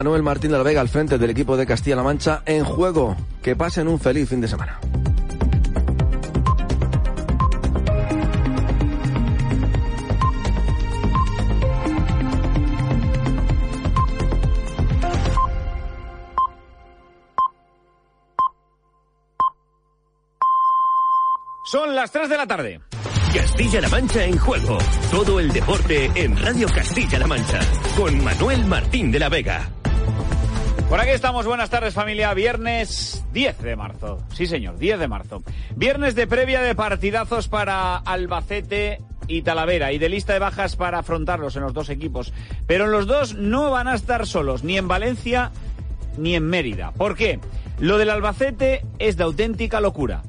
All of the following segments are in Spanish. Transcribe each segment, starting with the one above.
Manuel Martín de la Vega al frente del equipo de Castilla-La Mancha en juego. Que pasen un feliz fin de semana. Son las 3 de la tarde. Castilla-La Mancha en juego. Todo el deporte en Radio Castilla-La Mancha. Con Manuel Martín de la Vega. Por aquí estamos, buenas tardes familia, viernes 10 de marzo. Sí señor, 10 de marzo. Viernes de previa de partidazos para Albacete y Talavera y de lista de bajas para afrontarlos en los dos equipos. Pero los dos no van a estar solos, ni en Valencia ni en Mérida. ¿Por qué? Lo del Albacete es de auténtica locura.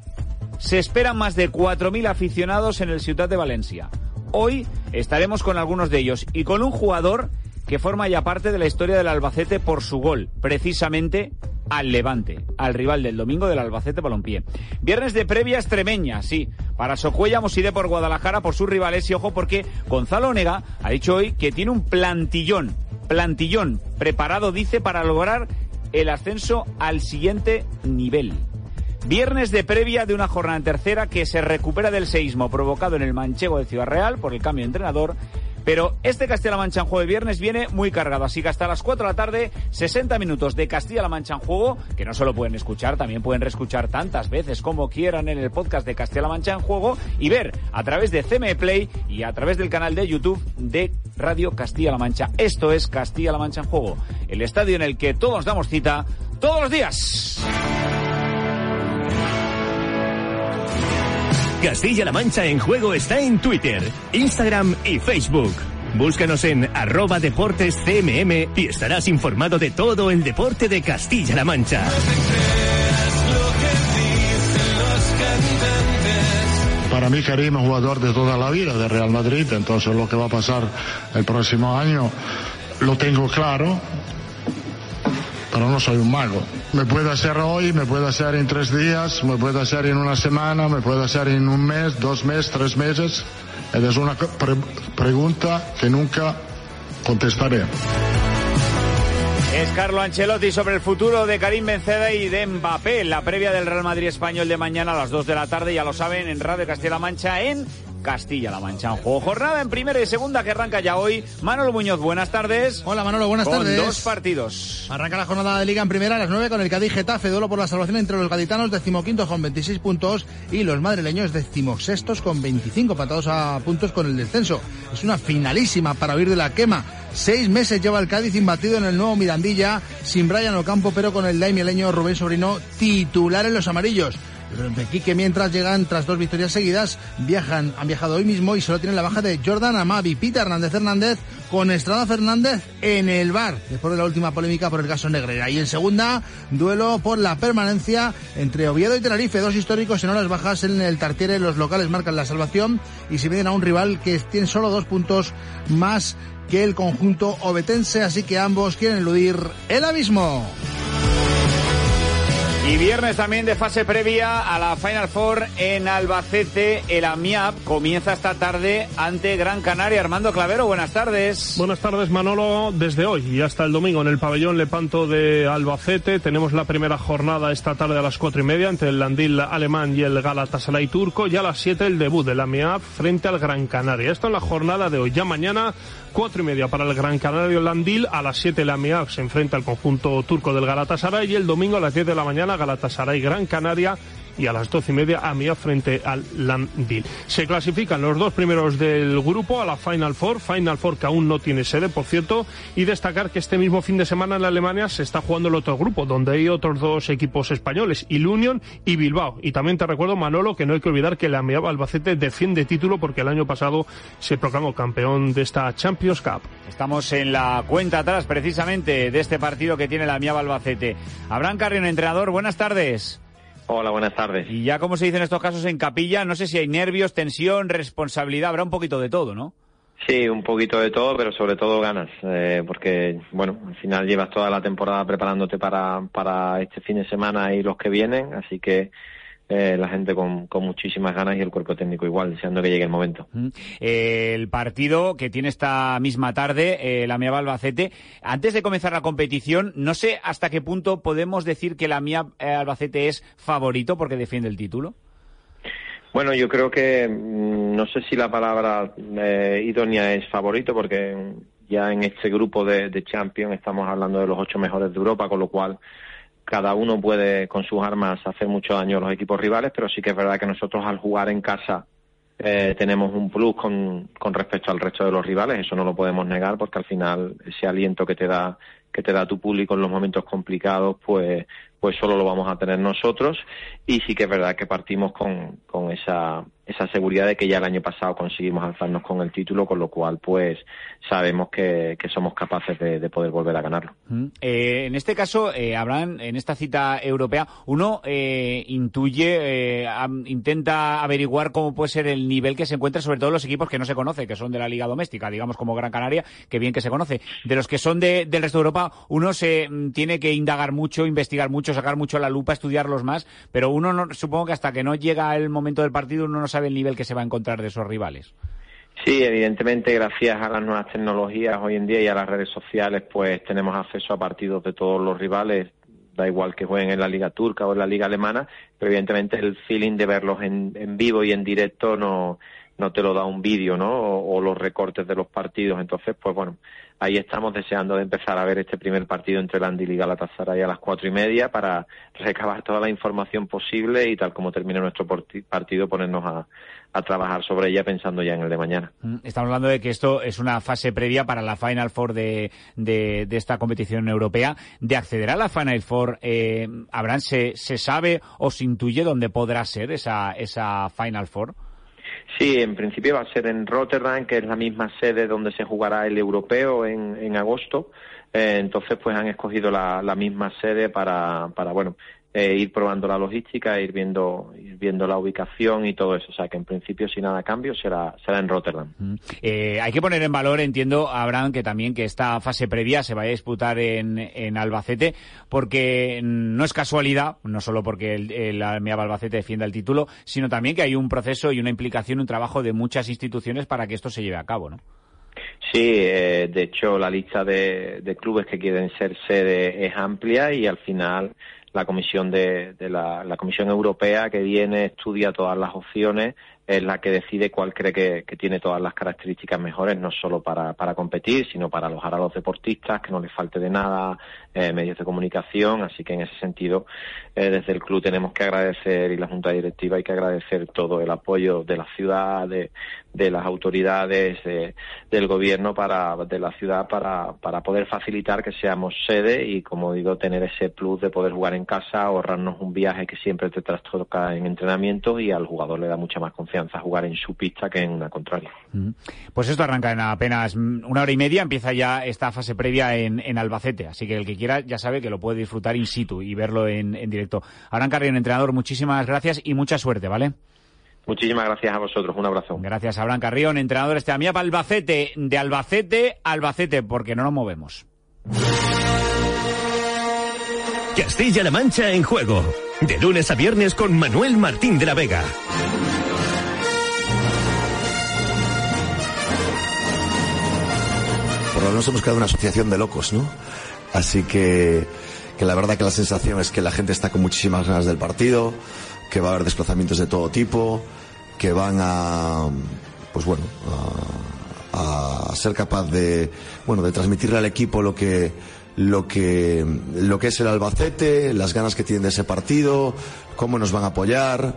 Se esperan más de 4.000 aficionados en el Ciudad de Valencia. Hoy estaremos con algunos de ellos y con un jugador que forma ya parte de la historia del Albacete por su gol, precisamente al Levante, al rival del domingo del Albacete Balompié. Viernes de previa extremeña, sí, para Socuella Moside por Guadalajara por sus rivales y ojo porque Gonzalo Onega ha dicho hoy que tiene un plantillón, plantillón preparado, dice, para lograr el ascenso al siguiente nivel. Viernes de previa de una jornada tercera que se recupera del seísmo provocado en el manchego de Ciudad Real por el cambio de entrenador. Pero este Castilla-La Mancha en juego de viernes viene muy cargado, así que hasta las 4 de la tarde, 60 minutos de Castilla-La Mancha en juego, que no solo pueden escuchar, también pueden reescuchar tantas veces como quieran en el podcast de Castilla-La Mancha en juego y ver a través de CME Play y a través del canal de YouTube de Radio Castilla-La Mancha. Esto es Castilla-La Mancha en juego, el estadio en el que todos damos cita todos los días. Castilla-La Mancha en juego está en Twitter, Instagram y Facebook. Búscanos en arroba deportes CMM y estarás informado de todo el deporte de Castilla-La Mancha. Para mí Karim es jugador de toda la vida de Real Madrid, entonces lo que va a pasar el próximo año lo tengo claro, pero no soy un mago. Me puede hacer hoy, me puede hacer en tres días, me puede hacer en una semana, me puede hacer en un mes, dos meses, tres meses. Es una pre pregunta que nunca contestaré. Es Carlo Ancelotti sobre el futuro de Karim Benzeda y de Mbappé. La previa del Real Madrid Español de mañana a las 2 de la tarde, ya lo saben, en Radio Castilla-La Mancha en Castilla-La Mancha en juego. Jornada en primera y segunda que arranca ya hoy. Manolo Muñoz, buenas tardes. Hola Manolo, buenas con tardes. dos partidos. Arranca la jornada de Liga en primera a las 9 con el Cádiz Getafe, duelo por la salvación entre los gaditanos, decimoquintos con 26 puntos y los madrileños decimosextos con 25 patados a puntos con el descenso. Es una finalísima para huir de la quema. Seis meses lleva el Cádiz imbatido en el nuevo Mirandilla, sin Brian Ocampo, pero con el daimieleño Rubén Sobrino titular en los amarillos. De Quique mientras llegan tras dos victorias seguidas, viajan, han viajado hoy mismo y solo tienen la baja de Jordan Amavi, Peter Hernández Hernández con Estrada Fernández en el bar, después de la última polémica por el caso Negrera. Y en segunda, duelo por la permanencia entre Oviedo y Tenerife, dos históricos en horas bajas en el Tartiere, los locales marcan la salvación y se miden a un rival que tiene solo dos puntos más que el conjunto obetense, así que ambos quieren eludir el abismo. Y viernes también de fase previa a la Final Four en Albacete. El AMIAP comienza esta tarde ante Gran Canaria. Armando Clavero, buenas tardes. Buenas tardes, Manolo. Desde hoy y hasta el domingo en el pabellón Lepanto de Albacete tenemos la primera jornada esta tarde a las cuatro y media entre el Landil alemán y el Galatasaray turco. Y a las siete el debut del AMIAP frente al Gran Canaria. Esto en la jornada de hoy. Ya mañana cuatro y media para el Gran Canario Landil. A las siete el AMIAP se enfrenta al conjunto turco del Galatasaray y el domingo a las diez de la mañana Galatasaray Gran Canaria y a las doce y media AMIA frente al Landil. Se clasifican los dos primeros del grupo a la Final Four, Final Four que aún no tiene sede, por cierto, y destacar que este mismo fin de semana en Alemania se está jugando el otro grupo, donde hay otros dos equipos españoles, Il Union y Bilbao. Y también te recuerdo, Manolo, que no hay que olvidar que la AMIA Albacete defiende título porque el año pasado se proclamó campeón de esta Champions Cup. Estamos en la cuenta atrás, precisamente, de este partido que tiene la AMIA Albacete. Abraham Carrión, entrenador, buenas tardes. Hola, buenas tardes. Y ya como se dice en estos casos en capilla, no sé si hay nervios, tensión, responsabilidad, habrá un poquito de todo, ¿no? Sí, un poquito de todo, pero sobre todo ganas, eh, porque, bueno, al final llevas toda la temporada preparándote para, para este fin de semana y los que vienen, así que eh, la gente con, con, muchísimas ganas y el cuerpo técnico igual, deseando que llegue el momento. el partido que tiene esta misma tarde, la Mía Albacete, antes de comenzar la competición, no sé hasta qué punto podemos decir que la Mía Albacete es favorito porque defiende el título. Bueno, yo creo que mm, no sé si la palabra eh, idónea es favorito, porque ya en este grupo de, de Champions estamos hablando de los ocho mejores de Europa, con lo cual cada uno puede con sus armas hacer mucho daño a los equipos rivales, pero sí que es verdad que nosotros al jugar en casa eh, tenemos un plus con, con respecto al resto de los rivales, eso no lo podemos negar porque al final ese aliento que te da que te da tu público en los momentos complicados, pues pues solo lo vamos a tener nosotros y sí que es verdad que partimos con, con esa, esa seguridad de que ya el año pasado conseguimos alzarnos con el título, con lo cual pues sabemos que, que somos capaces de, poder volver a ganarlo. Eh, en este caso, eh, Abraham, en esta cita europea, uno eh, intuye, eh, intenta averiguar cómo puede ser el nivel que se encuentra, sobre todo los equipos que no se conoce, que son de la liga doméstica, digamos como Gran Canaria, que bien que se conoce. De los que son de, del resto de Europa, uno se mm, tiene que indagar mucho, investigar mucho, sacar mucho la lupa, estudiarlos más, pero uno no, supongo que hasta que no llega el momento del partido uno no sabe el nivel que se va a encontrar de esos rivales. Sí, evidentemente, gracias a las nuevas tecnologías hoy en día y a las redes sociales, pues tenemos acceso a partidos de todos los rivales, da igual que jueguen en la Liga Turca o en la Liga Alemana, pero evidentemente el feeling de verlos en, en vivo y en directo no, no te lo da un vídeo, ¿no? O, los recortes de los partidos. Entonces, pues bueno, ahí estamos deseando de empezar a ver este primer partido entre Landil y Galatasaray a las cuatro y media para recabar toda la información posible y tal como termine nuestro partido ponernos a, trabajar sobre ella pensando ya en el de mañana. Mm, estamos hablando de que esto es una fase previa para la Final Four de, de, esta competición europea. De acceder a la Final Four, eh, ¿Abraham se, se sabe o se intuye dónde podrá ser esa, esa Final Four? Sí, en principio va a ser en Rotterdam, que es la misma sede donde se jugará el europeo en, en agosto. Eh, entonces, pues han escogido la, la misma sede para, para bueno, eh, ir probando la logística, ir viendo, ir viendo la ubicación y todo eso. O sea que en principio, si nada cambio, será, será en Rotterdam. Eh, hay que poner en valor, entiendo, Abraham, que también que esta fase previa se vaya a disputar en, en Albacete, porque no es casualidad, no solo porque el, el Albacete defienda el título, sino también que hay un proceso y una implicación, un trabajo de muchas instituciones para que esto se lleve a cabo, ¿no? Sí, eh, de hecho la lista de, de, clubes que quieren ser sede es amplia y al final la comisión de, la, comisión europea que viene estudia todas las opciones es la que decide cuál cree que, tiene todas las características mejores, no solo para, para competir, sino para alojar a los deportistas, que no les falte de nada, eh, medios de comunicación. Así que en ese sentido, eh, desde el club tenemos que agradecer y la Junta Directiva hay que agradecer todo el apoyo de la ciudad, de, de las autoridades, del gobierno para, de la ciudad para, para poder facilitar que seamos sede y, como digo, tener ese plus de poder jugar en casa, ahorrarnos un viaje que siempre te trastoca en entrenamiento y al jugador le da mucha más confianza jugar en su pista que en una contraria. Pues esto arranca en apenas una hora y media, empieza ya esta fase previa en, Albacete, así que el que quiera ya sabe que lo puede disfrutar in situ y verlo en, directo. Abraham Carrión, entrenador, muchísimas gracias y mucha suerte, ¿vale? Muchísimas gracias a vosotros, un abrazo. Gracias, Abraham Carrión, entrenador este para Albacete, de Albacete Albacete, porque no nos movemos. Castilla-La Mancha en juego, de lunes a viernes con Manuel Martín de la Vega. por lo menos hemos creado una asociación de locos, ¿no? Así que, que la verdad que la sensación es que la gente está con muchísimas ganas del partido, que va a haber desplazamientos de todo tipo, que van a, pues bueno, a, ser capaz de, bueno, de transmitirle al equipo lo que, lo que, lo que es el Albacete, las ganas que tienen de ese partido, cómo nos van a apoyar.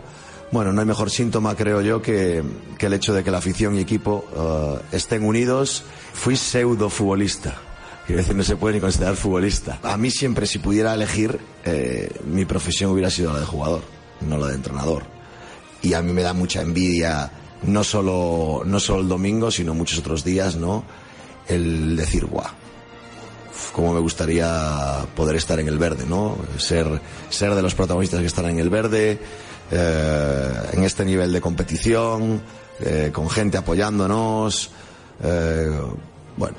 Bueno, no hay mejor síntoma, creo yo, que, que el hecho de que la afición y equipo uh, estén unidos. Fui pseudo futbolista. Quiero decir, no se puede ni considerar futbolista. A mí siempre, si pudiera elegir, eh, mi profesión hubiera sido la de jugador, no la de entrenador. Y a mí me da mucha envidia, no solo, no solo el domingo, sino muchos otros días, ¿no? El decir, guau, cómo me gustaría poder estar en el verde, ¿no? Ser, ser de los protagonistas que están en el verde, eh, en este nivel de competición, eh, con gente apoyándonos. Eh, bueno,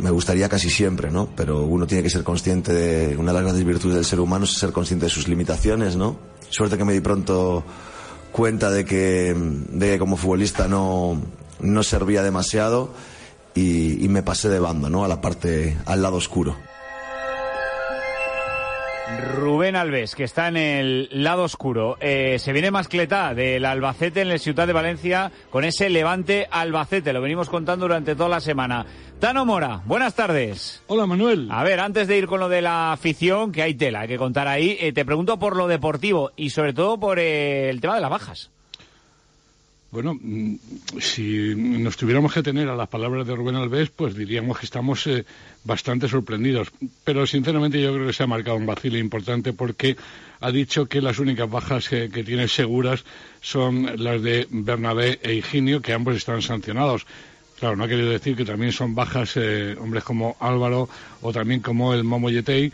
me gustaría casi siempre, ¿no? Pero uno tiene que ser consciente de una de las grandes virtudes del ser humano es ser consciente de sus limitaciones, ¿no? Suerte que me di pronto cuenta de que, de que como futbolista no, no servía demasiado y, y me pasé de bando, ¿no? A la parte, al lado oscuro. Rubén Alves, que está en el lado oscuro. Eh, se viene mascleta del Albacete en el Ciudad de Valencia con ese levante Albacete. Lo venimos contando durante toda la semana. Tano Mora, buenas tardes. Hola Manuel. A ver, antes de ir con lo de la afición, que hay tela, hay que contar ahí, eh, te pregunto por lo deportivo y sobre todo por eh, el tema de las bajas. Bueno, mm, si nos tuviéramos que tener a las palabras de Rubén Alves, pues diríamos que estamos eh, bastante sorprendidos. Pero sinceramente yo creo que se ha marcado un vacío importante porque ha dicho que las únicas bajas que, que tiene seguras son las de Bernabé e Higinio, que ambos están sancionados. Claro, no ha querido decir que también son bajas eh, hombres como Álvaro o también como el Momo Yetei,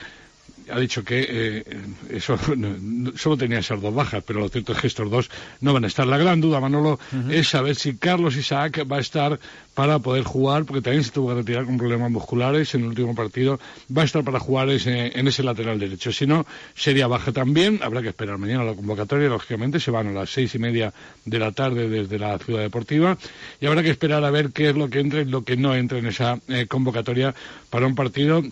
ha dicho que eh, eso no, solo tenía esas dos bajas, pero lo cierto es que estos dos no van a estar. La gran duda, Manolo, es saber si Carlos Isaac va a estar para poder jugar, porque también se tuvo que retirar con problemas musculares en el último partido, va a estar para jugar ese, en ese lateral derecho. Si no, sería baja también. Habrá que esperar mañana la convocatoria, lógicamente, se van a las seis y media de la tarde desde la ciudad deportiva, y habrá que esperar a ver qué es lo que entra y lo que no entra en esa eh, convocatoria para un partido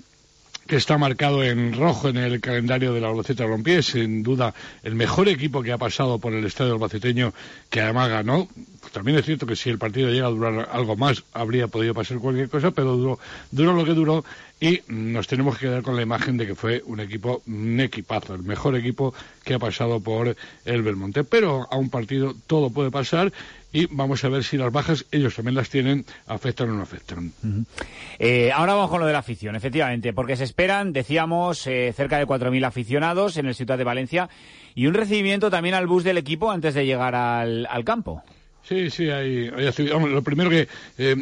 que está marcado en rojo en el calendario del Albacete Balompié, sin duda el mejor equipo que ha pasado por el estadio albaceteño, que además ganó. También es cierto que si el partido llega a durar algo más, habría podido pasar cualquier cosa, pero duró, duró lo que duró y nos tenemos que quedar con la imagen de que fue un equipo, un equipazo, el mejor equipo que ha pasado por el Belmonte. Pero a un partido todo puede pasar y vamos a ver si las bajas, ellos también las tienen, afectan o no afectan. Eh, ahora vamos con lo de la afición, efectivamente, porque se esperan, decíamos, eh, cerca de 4.000 aficionados en el Ciudad de Valencia y un recibimiento también al bus del equipo antes de llegar al, al campo. Sí, sí, hay, hay lo primero que eh,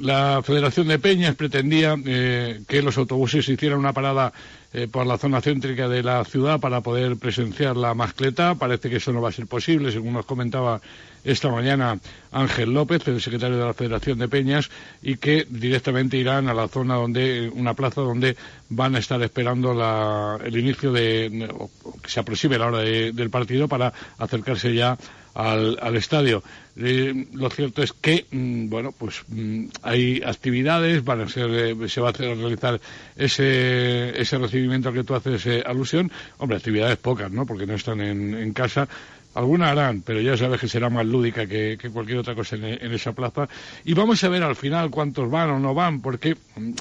la Federación de Peñas pretendía eh, que los autobuses hicieran una parada eh, por la zona céntrica de la ciudad para poder presenciar la mascleta. Parece que eso no va a ser posible, según nos comentaba esta mañana Ángel López, el secretario de la Federación de Peñas, y que directamente irán a la zona donde, una plaza donde van a estar esperando la, el inicio de, o que se aproxime la hora de- del partido para acercarse ya al, estadio. Eh, lo cierto es que, mm, bueno, pues mm, hay actividades, van a ser, eh, se va a hacer, realizar ese, ese recibimiento al que tú haces eh, alusión. Hombre, actividades pocas, ¿no? Porque no están en, en casa. Algunas harán, pero ya sabes que será más lúdica que, cualquier otra cosa en, esa plaza. Y vamos a ver al final cuántos van o no van, porque,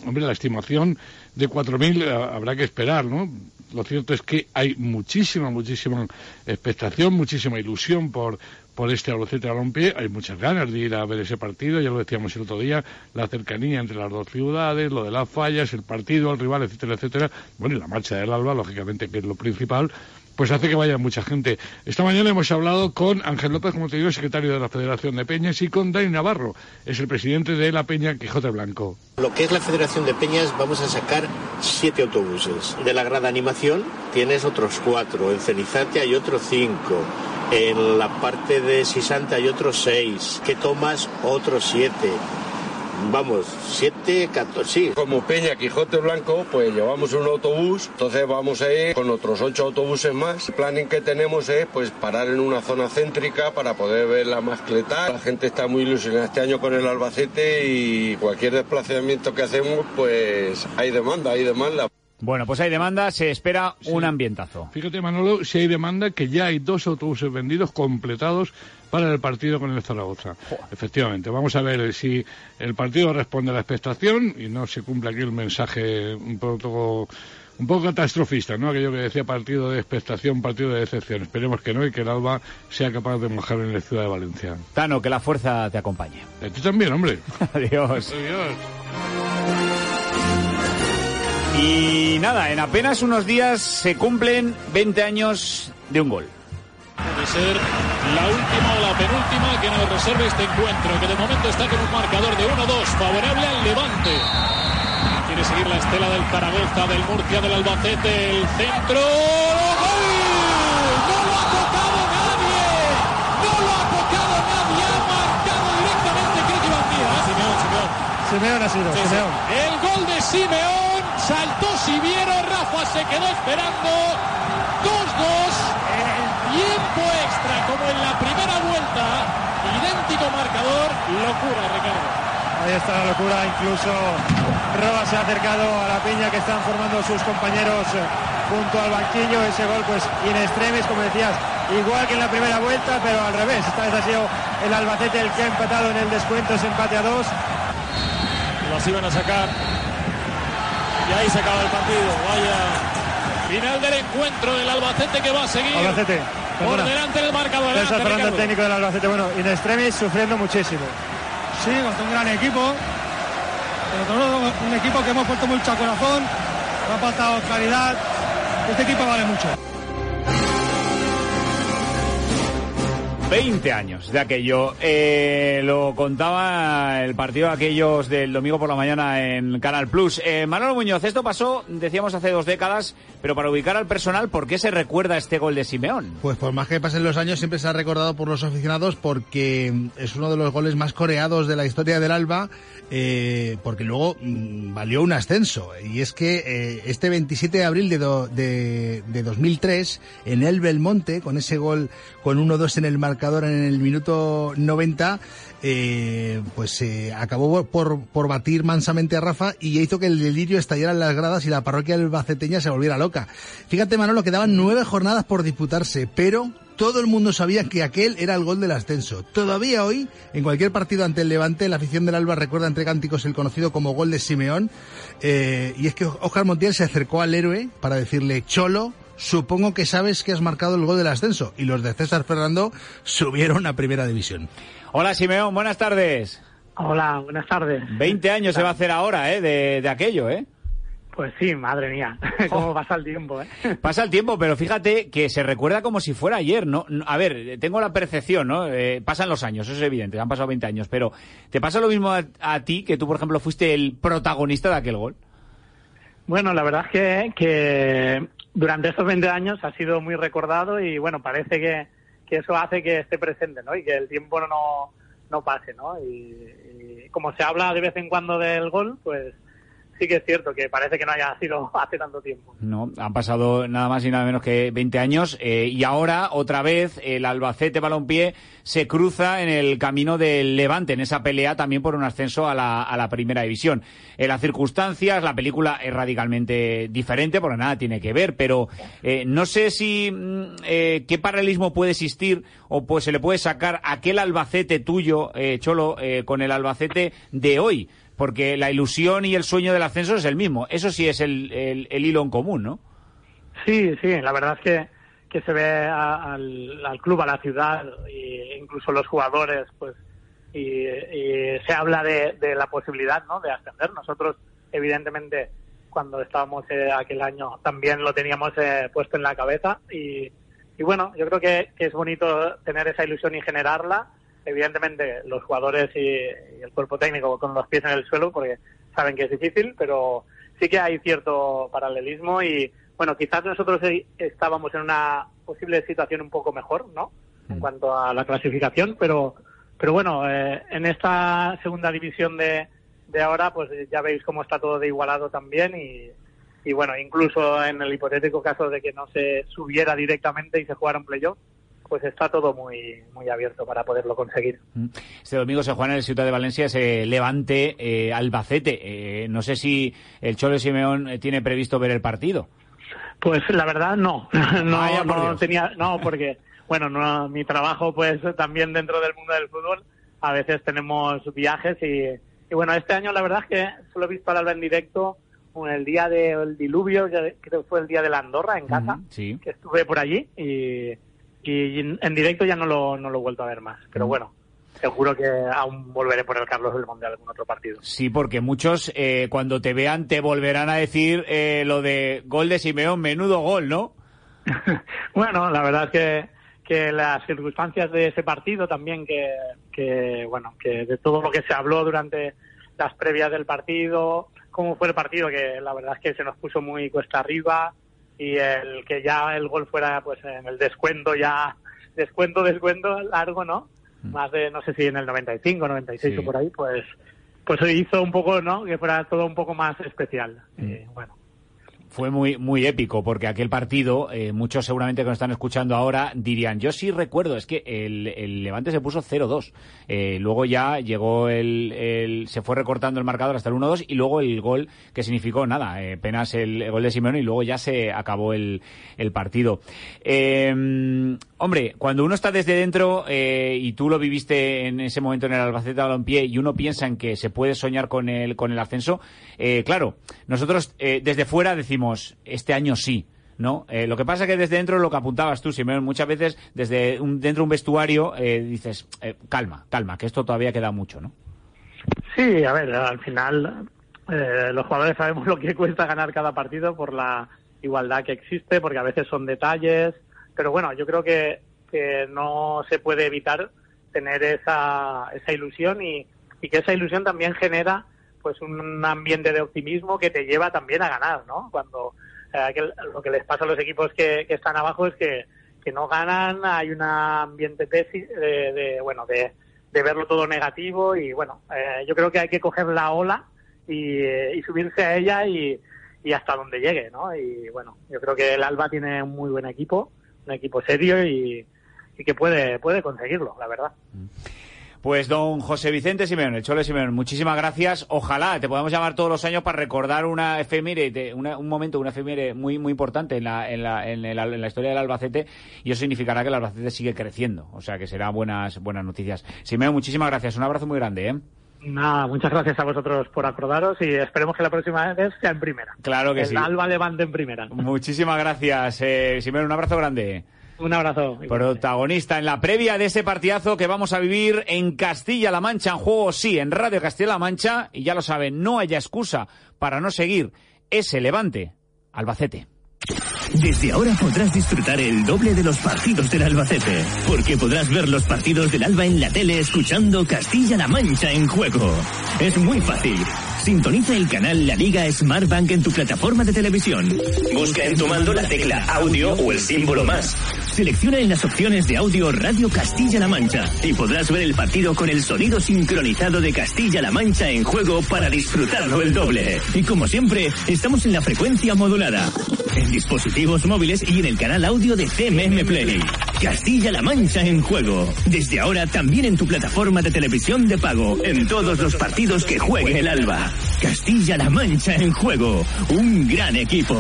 hombre, la estimación de 4.000 eh, habrá que esperar, ¿no? Lo cierto es que hay muchísima, muchísima expectación, muchísima ilusión por, por este Albacete Balompié. Hay muchas ganas de ir a ver ese partido, ya lo decíamos el otro día, la cercanía entre las dos ciudades, lo de las fallas, el partido, el rival, etcétera, etcétera. Bueno, y la marcha del Alba, lógicamente, que es lo principal, pues hace que vaya mucha gente. Esta mañana hemos hablado con Ángel López, como te digo, secretario de la Federación de Peñas, y con Dani Navarro, es el presidente de la Peña Quijote Blanco. Lo que es la Federación de Peñas, vamos a sacar siete autobuses. De la grada animación tienes otros cuatro, en Cenizate hay otros cinco, en la parte de Sisante hay otros seis, que tomas otros siete. Vamos, siete, catorce, sí. Como Peña Quijote Blanco, pues llevamos un autobús, entonces vamos a ir con otros ocho autobuses más. El planning que tenemos es pues parar en una zona céntrica para poder ver la mascleta. La gente está muy ilusionada este año con el Albacete y cualquier desplazamiento que hacemos, pues hay demanda, hay demanda. Bueno, pues hay demanda, se espera un ambientazo. Fíjate, Manolo, si hay demanda, que ya hay dos autobuses vendidos completados para el partido con el Zaragoza. Efectivamente, vamos a ver si el partido responde a la expectación y no se cumple aquí el mensaje un poco un poco catastrofista, ¿no? Aquello que decía partido de expectación, partido de decepción. Esperemos que no y que el Alba sea capaz de mojar en la ciudad de Valencia. Tano, que la fuerza te acompañe. A ti también, hombre. Adiós. Adiós. Y nada, en apenas unos días se cumplen 20 años de un gol. Puede ser la última o la penúltima que nos reserve este encuentro, que de momento está con un marcador de 1-2, favorable al Levante. Quiere seguir la estela del Zaragoza, del Murcia, del Albacete, el centro. ¡Gol! ¡No lo ha tocado nadie! ¡No lo ha tocado nadie! Ha marcado directamente, creo que iba a Simeón, Simeón. Simeón ha sido, Sí, sí. Simeón. El gol de Simeón, Saltó Siviero, Rafa se quedó esperando. 2-2. El tiempo extra, como en la primera vuelta. Idéntico marcador. Locura, Ricardo. Ahí está la locura, incluso Roa se ha acercado a la piña que están formando sus compañeros junto al banquillo. Ese gol, pues, in extremis, como decías, igual que en la primera vuelta, pero al revés. Esta vez ha sido el Albacete el que ha empatado en el descuento, es empate a dos. Los iban a sacar y ahí se acaba el partido. Vaya. Final del encuentro del Albacete que va a seguir. Albacete. Por delante del marcador. Está hablando el técnico del Albacete. Bueno, in extremis sufriendo muchísimo. Sí, contra un gran equipo. Pero todo un equipo que hemos puesto mucho corazón, nos ha faltado claridad. Este equipo vale mucho. 20 años de aquello. Eh, lo contaba el partido de aquellos del domingo por la mañana en Canal Plus. Eh, Manolo Muñoz, esto pasó, decíamos, hace dos décadas, pero para ubicar al personal, ¿por qué se recuerda este gol de Simeón? Pues por más que pasen los años, siempre se ha recordado por los aficionados porque es uno de los goles más coreados de la historia del Alba, eh, porque luego mm, valió un ascenso. Y es que eh, este 27 de abril de, do- de, de 2003, en el Belmonte, con ese gol con 1-2 en el marcador en el minuto 90, eh, pues eh, acabó por, por batir mansamente a Rafa y hizo que el delirio estallara en las gradas y la parroquia albaceteña se volviera loca. Fíjate, Manolo, quedaban nueve jornadas por disputarse, pero todo el mundo sabía que aquel era el gol del ascenso. Todavía hoy, en cualquier partido ante el Levante, la afición del Alba recuerda entre cánticos el conocido como gol de Simeón. Eh, y es que Oscar Montiel se acercó al héroe para decirle, Cholo, supongo que sabes que has marcado el gol del ascenso. Y los de César Fernando subieron a primera división. Hola Simeón, buenas tardes. Hola, buenas tardes. 20 años se va a hacer ahora, ¿eh? De, de aquello, ¿eh? Pues sí, madre mía, cómo pasa el tiempo, ¿eh? Pasa el tiempo, pero fíjate que se recuerda como si fuera ayer, ¿no? A ver, tengo la percepción, ¿no? Eh, pasan los años, eso es evidente, han pasado 20 años, pero ¿te pasa lo mismo a, a ti, que tú, por ejemplo, fuiste el protagonista de aquel gol? Bueno, la verdad es que, que durante estos 20 años ha sido muy recordado y bueno, parece que, que eso hace que esté presente, ¿no? Y que el tiempo no, no pase, ¿no? Y, y como se habla de vez en cuando del gol, pues sí que es cierto que parece que no haya sido hace tanto tiempo. No, han pasado nada más y nada menos que 20 años eh, y ahora otra vez el Albacete Balompié se cruza en el camino del Levante, en esa pelea también por un ascenso a la, a la primera división. En las circunstancias, la película es radicalmente diferente porque nada tiene que ver, pero eh, no sé si mm, eh, qué paralelismo puede existir o pues se le puede sacar aquel Albacete tuyo, eh, Cholo, eh, con el Albacete de hoy porque la ilusión y el sueño del ascenso es el mismo. Eso sí es el, el- hilo en común, ¿no? Sí, sí, la verdad es que, que se ve al, al club, a la ciudad, e incluso los jugadores, pues, y, se habla de, de la posibilidad, ¿no?, de ascender. Nosotros, evidentemente, cuando estábamos eh, aquel año, también lo teníamos eh, puesto en la cabeza y, y bueno, yo creo que es bonito tener esa ilusión y generarla. Evidentemente, los jugadores y, y el cuerpo técnico con los pies en el suelo, porque saben que es difícil, pero sí que hay cierto paralelismo y, bueno, quizás nosotros eh, estábamos en una posible situación un poco mejor, ¿no? En cuanto a la clasificación, pero, pero bueno, eh, en esta segunda división de, de ahora, pues ya veis cómo está todo de igualado también y, y bueno, incluso en el hipotético caso de que no se subiera directamente y se jugara un playoff, pues está todo muy, muy abierto para poderlo conseguir. Este domingo se juega en el Ciudad de Valencia ese Levante eh, Albacete. Eh, no sé si el Cholo Simeón eh, tiene previsto ver el partido. Pues la verdad no, no, Vaya por no Dios. tenía, no, porque bueno, no, mi trabajo pues también dentro del mundo del fútbol, a veces tenemos viajes y, y bueno, este año la verdad es que solo he visto al Alba en directo en el día del diluvio, ya- creo que fue el día de la Andorra en casa, Sí. que estuve por allí y, y en directo ya no lo, no lo he vuelto a ver más, pero bueno, seguro que aún volveré por el Carlos del a algún otro partido. Sí, porque muchos eh, cuando te vean te volverán a decir eh, lo de gol de Simeón, menudo gol, ¿no? Bueno, la verdad es que, que las circunstancias de ese partido también, que, que, bueno, que de todo lo que se habló durante las previas del partido, cómo fue el partido, que la verdad es que se nos puso muy cuesta arriba y el que ya el gol fuera pues en el descuento ya, descuento, descuento largo, ¿no? Más de, no sé si en el 95, 96 Sí. o por ahí, pues, pues hizo un poco, ¿no? Que fuera todo un poco más especial. Y, bueno. Fue muy, muy épico, porque aquel partido, eh, muchos seguramente que nos están escuchando ahora dirían, yo sí recuerdo, es que el, el Levante se puso 0-2. Eh, luego ya llegó el, el, se fue recortando el marcador hasta el 1-2 y luego el gol que significó nada, eh, apenas el, gol de Simeone y luego ya se acabó el, el partido. Eh, hombre, cuando uno está desde dentro eh, y tú lo viviste en ese momento en el Albacete Balompié y uno piensa en que se puede soñar con el, con el ascenso, claro, nosotros desde fuera decimos, este año sí. ¿no? Eh, lo que pasa es que desde dentro lo que apuntabas tú, Simeón, muchas veces desde un, dentro de un vestuario eh, dices, eh, calma, calma, que esto todavía queda mucho, ¿no? Sí, a ver, al final eh, los jugadores sabemos lo que cuesta ganar cada partido por la igualdad que existe, porque a veces son detalles, pero bueno, yo creo que, que no se puede evitar tener esa, esa ilusión y, y que esa ilusión también genera pues un ambiente de optimismo que te lleva también a ganar, ¿no? Cuando eh, lo que les pasa a los equipos que, que están abajo es que, que, no ganan, hay un ambiente de, de, de bueno, de, de, verlo todo negativo y bueno, eh, yo creo que hay que coger la ola y, subirse a ella y, y, hasta donde llegue, ¿no? Y bueno, yo creo que el Alba tiene un muy buen equipo, un equipo serio y, y que puede, puede conseguirlo, la verdad. Pues don José Vicente Simeón, el Chole Simeón, muchísimas gracias. Ojalá te podamos llamar todos los años para recordar una efeméride, una, un momento, una efeméride muy muy importante en la, en, la, en, el, en la historia del Albacete y eso significará que el Albacete sigue creciendo. O sea que serán buenas, buenas noticias. Simeón, muchísimas gracias. Un abrazo muy grande, ¿eh? Nada, muchas gracias a vosotros por acordaros y esperemos que la próxima vez sea en primera. Claro que el sí. Alba Levante en primera. Muchísimas gracias, eh, Simeón. Un abrazo grande. Un abrazo. Protagonista en la previa de ese partidazo que vamos a vivir en Castilla-La Mancha, en juego sí, en Radio Castilla-La Mancha. Y ya lo saben, no haya excusa para no seguir ese levante Albacete. Desde ahora podrás disfrutar el doble de los partidos del Albacete, porque podrás ver los partidos del Alba en la tele escuchando Castilla-La Mancha en juego. Es muy fácil. Sintoniza el canal La Liga Smartbank en tu plataforma de televisión. Busca en tu mando la tecla audio o el símbolo más. Selecciona en las opciones de audio Radio Castilla-La Mancha y podrás ver el partido con el sonido sincronizado de Castilla-La Mancha en juego para disfrutarlo el doble. Y como siempre, estamos en la frecuencia modulada, en dispositivos móviles y en el canal audio de CMM Play. Castilla-La Mancha en juego. Desde ahora también en tu plataforma de televisión de pago, en todos los partidos que juegue el Alba. Castilla-La Mancha en juego. Un gran equipo.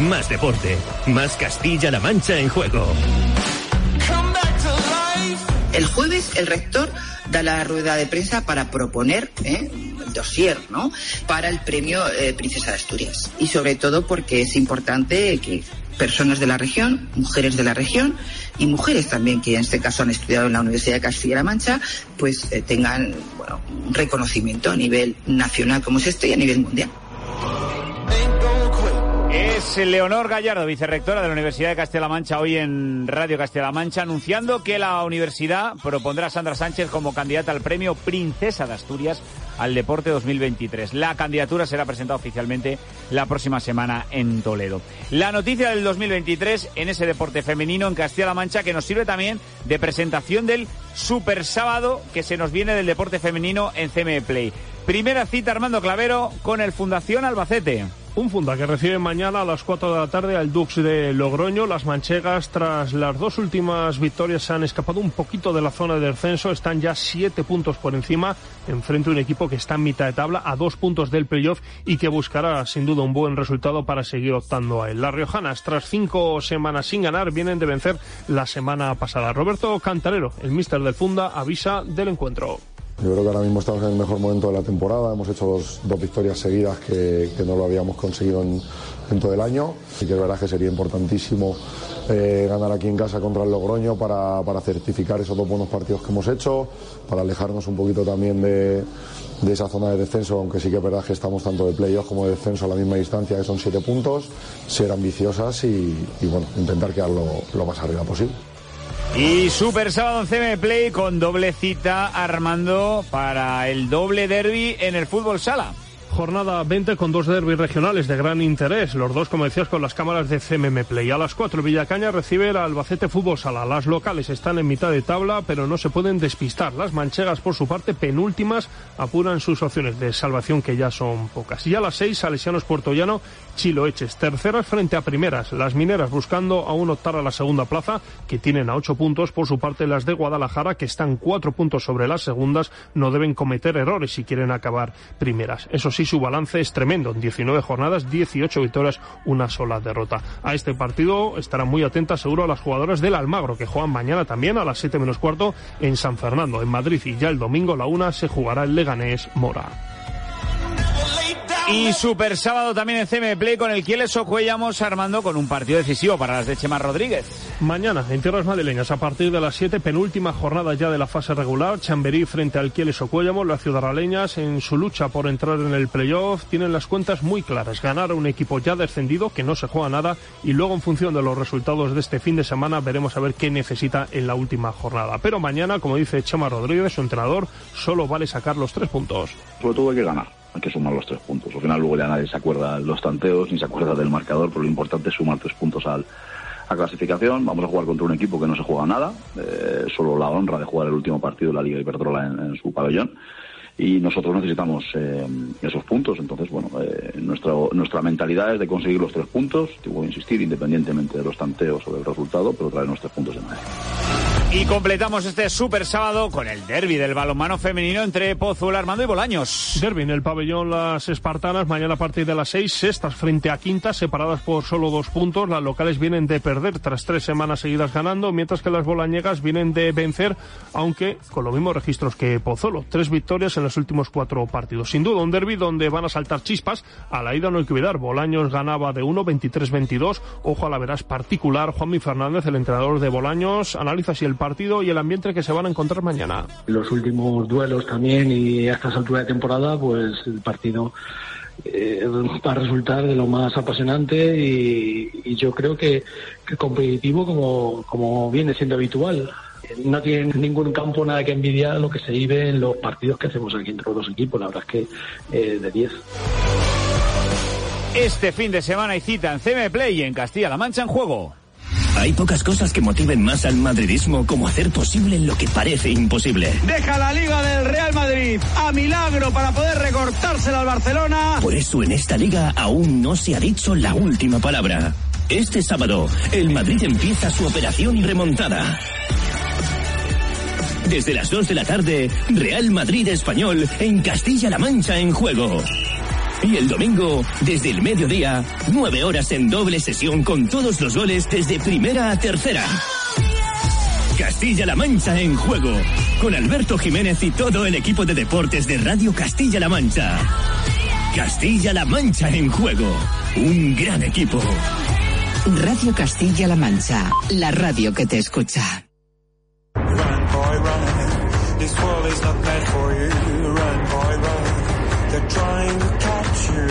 Más deporte, más Castilla-La Mancha en juego. El jueves el rector da la rueda de prensa para proponer ¿eh? Dossier ¿no? para el premio eh, Princesa de Asturias. Y sobre todo porque es importante que personas de la región, mujeres de la región y mujeres también que en este caso han estudiado en la Universidad de Castilla-La Mancha, pues eh, tengan bueno, un reconocimiento a nivel nacional como es este y a nivel mundial. Es Leonor Gallardo, vicerrectora de la Universidad de Castilla-La Mancha, hoy en Radio Castilla-La Mancha, anunciando que la universidad propondrá a Sandra Sánchez como candidata al premio Princesa de Asturias al Deporte 2023. La candidatura será presentada oficialmente la próxima semana en Toledo. La noticia del 2023 en ese deporte femenino en Castilla-La Mancha que nos sirve también de presentación del Super Sábado que se nos viene del deporte femenino en CME Play. Primera cita Armando Clavero con el Fundación Albacete. Un funda que recibe mañana a las 4 de la tarde al Dux de Logroño. Las manchegas, tras las dos últimas victorias, se han escapado un poquito de la zona de descenso. Están ya siete puntos por encima, enfrente a un equipo que está en mitad de tabla, a dos puntos del playoff y que buscará sin duda un buen resultado para seguir optando a él. Las Riojanas, tras cinco semanas sin ganar, vienen de vencer la semana pasada. Roberto Cantarero, el mister del Funda, avisa del encuentro. Yo creo que ahora mismo estamos en el mejor momento de la temporada. Hemos hecho dos, dos victorias seguidas que, no lo habíamos conseguido en, todo el año. Y que es verdad que sería importantísimo eh, ganar aquí en casa contra el Logroño para, para, certificar esos dos buenos partidos que hemos hecho, para alejarnos un poquito también de, de esa zona de descenso, aunque sí que es verdad que estamos tanto de playoff como de descenso a la misma distancia, que son siete puntos, ser ambiciosas y, bueno, intentar quedar lo más arriba posible. Y Super Sábado en CM Play con doble cita Armando para el doble derby en el fútbol sala. jornada 20 con dos derbis regionales de gran interés. Los dos, como decías, con las cámaras de CMM Play. A las 4, Villacaña recibe el Albacete Fútbol Sala. Las locales están en mitad de tabla, pero no se pueden despistar. Las manchegas, por su parte, penúltimas, apuran sus opciones de salvación, que ya son pocas. Y a las 6, Salesianos Puertollano, Chiloeches. Terceras frente a primeras. Las mineras buscando aún optar a la segunda plaza, que tienen a 8 puntos. Por su parte, las de Guadalajara, que están 4 puntos sobre las segundas, no deben cometer errores si quieren acabar primeras. Eso sí, su balance es tremendo. En 19 jornadas, 18 victorias, una sola derrota. A este partido estarán muy atentas seguro a las jugadoras del Almagro, que juegan mañana también a las 7 menos cuarto en San Fernando, en Madrid. Y ya el domingo la una se jugará el Leganés Mora. Y super sábado también en CM Play con el Kieles Ocuellamos armando con un partido decisivo para las de Chema Rodríguez. Mañana en tierras madrileñas a partir de las 7, penúltima jornada ya de la fase regular, Chamberí frente al Kieles Ocuellamos, las ciudadraleñas en su lucha por entrar en el playoff tienen las cuentas muy claras, ganar a un equipo ya descendido que no se juega nada y luego en función de los resultados de este fin de semana veremos a ver qué necesita en la última jornada. Pero mañana, como dice Chema Rodríguez, su entrenador, solo vale sacar los tres puntos. Todo hay que ganar hay que sumar los tres puntos. Al final luego ya nadie se acuerda los tanteos ni se acuerda del marcador, pero lo importante es sumar tres puntos al, a clasificación. Vamos a jugar contra un equipo que no se juega nada, eh, solo la honra de jugar el último partido de la Liga Iberdrola en, en su pabellón. Y nosotros necesitamos eh, esos puntos. Entonces, bueno, eh, nuestra, nuestra mentalidad es de conseguir los tres puntos. Te voy a insistir, independientemente de los tanteos o del resultado, pero traer nuestros puntos de Madrid. Y completamos este super sábado con el derby del balonmano femenino entre Pozuelo, Armando y Bolaños. Derby en el pabellón Las Espartanas, mañana a partir de las seis, sextas frente a quintas, separadas por solo dos puntos. Las locales vienen de perder tras tres semanas seguidas ganando, mientras que las bolañegas vienen de vencer, aunque con los mismos registros que Pozuelo. Tres victorias en los últimos cuatro partidos. Sin duda, un derby donde van a saltar chispas. A la ida no hay que olvidar, Bolaños ganaba de 1, 23-22. Ojo a la verás particular. Juanmi Fernández, el entrenador de Bolaños, analiza si el partido y el ambiente que se van a encontrar mañana. Los últimos duelos también y a estas alturas de temporada, pues el partido eh, va a resultar de lo más apasionante y, y yo creo que, que competitivo como, como viene siendo habitual no tiene ningún campo nada que envidiar a lo que se vive en los partidos que hacemos aquí entre los dos equipos. La verdad es que eh, de 10. Este fin de semana hay cita en CM Play y en Castilla-La Mancha en juego. Hay pocas cosas que motiven más al madridismo como hacer posible lo que parece imposible. Deja la liga del Real Madrid a milagro para poder recortársela al Barcelona. Por eso en esta liga aún no se ha dicho la última palabra. Este sábado, el Madrid empieza su operación remontada. Desde las 2 de la tarde, Real Madrid Español en Castilla-La Mancha en juego. Y el domingo, desde el mediodía, nueve horas en doble sesión con todos los goles desde primera a tercera. Castilla-La Mancha en juego, con Alberto Jiménez y todo el equipo de deportes de Radio Castilla-La Mancha. Castilla-La Mancha en juego, un gran equipo. Radio Castilla-La Mancha, la radio que te escucha. This world is not meant for you. Run, boy, run. They're trying to catch you.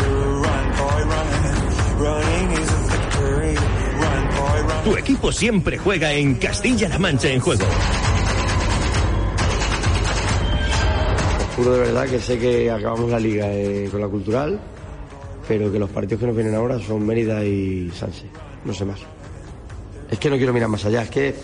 Run, boy, run. Running is a victory. Run, boy, run. Tu equipo siempre juega en Castilla-La Mancha en juego. Juro de verdad que sé que acabamos la liga eh, con la cultural, pero que los partidos que nos vienen ahora son Mérida y Sanse. No sé más. Es que no quiero mirar más allá. Es que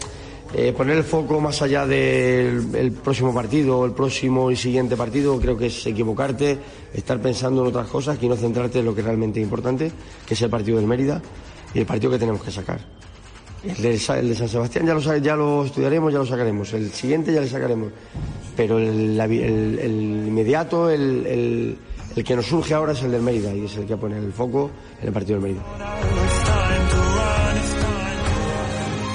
eh, poner el foco más allá del el próximo partido, el próximo y siguiente partido, creo que es equivocarte, estar pensando en otras cosas y no centrarte en lo que es realmente importante, que es el partido del Mérida y el partido que tenemos que sacar. El de, el de San Sebastián ya lo, ya lo estudiaremos, ya lo sacaremos. El siguiente ya le sacaremos. Pero el, inmediato, el, el- el que nos surge ahora es el del Mérida y es el que pone el foco en el partido del Mérida.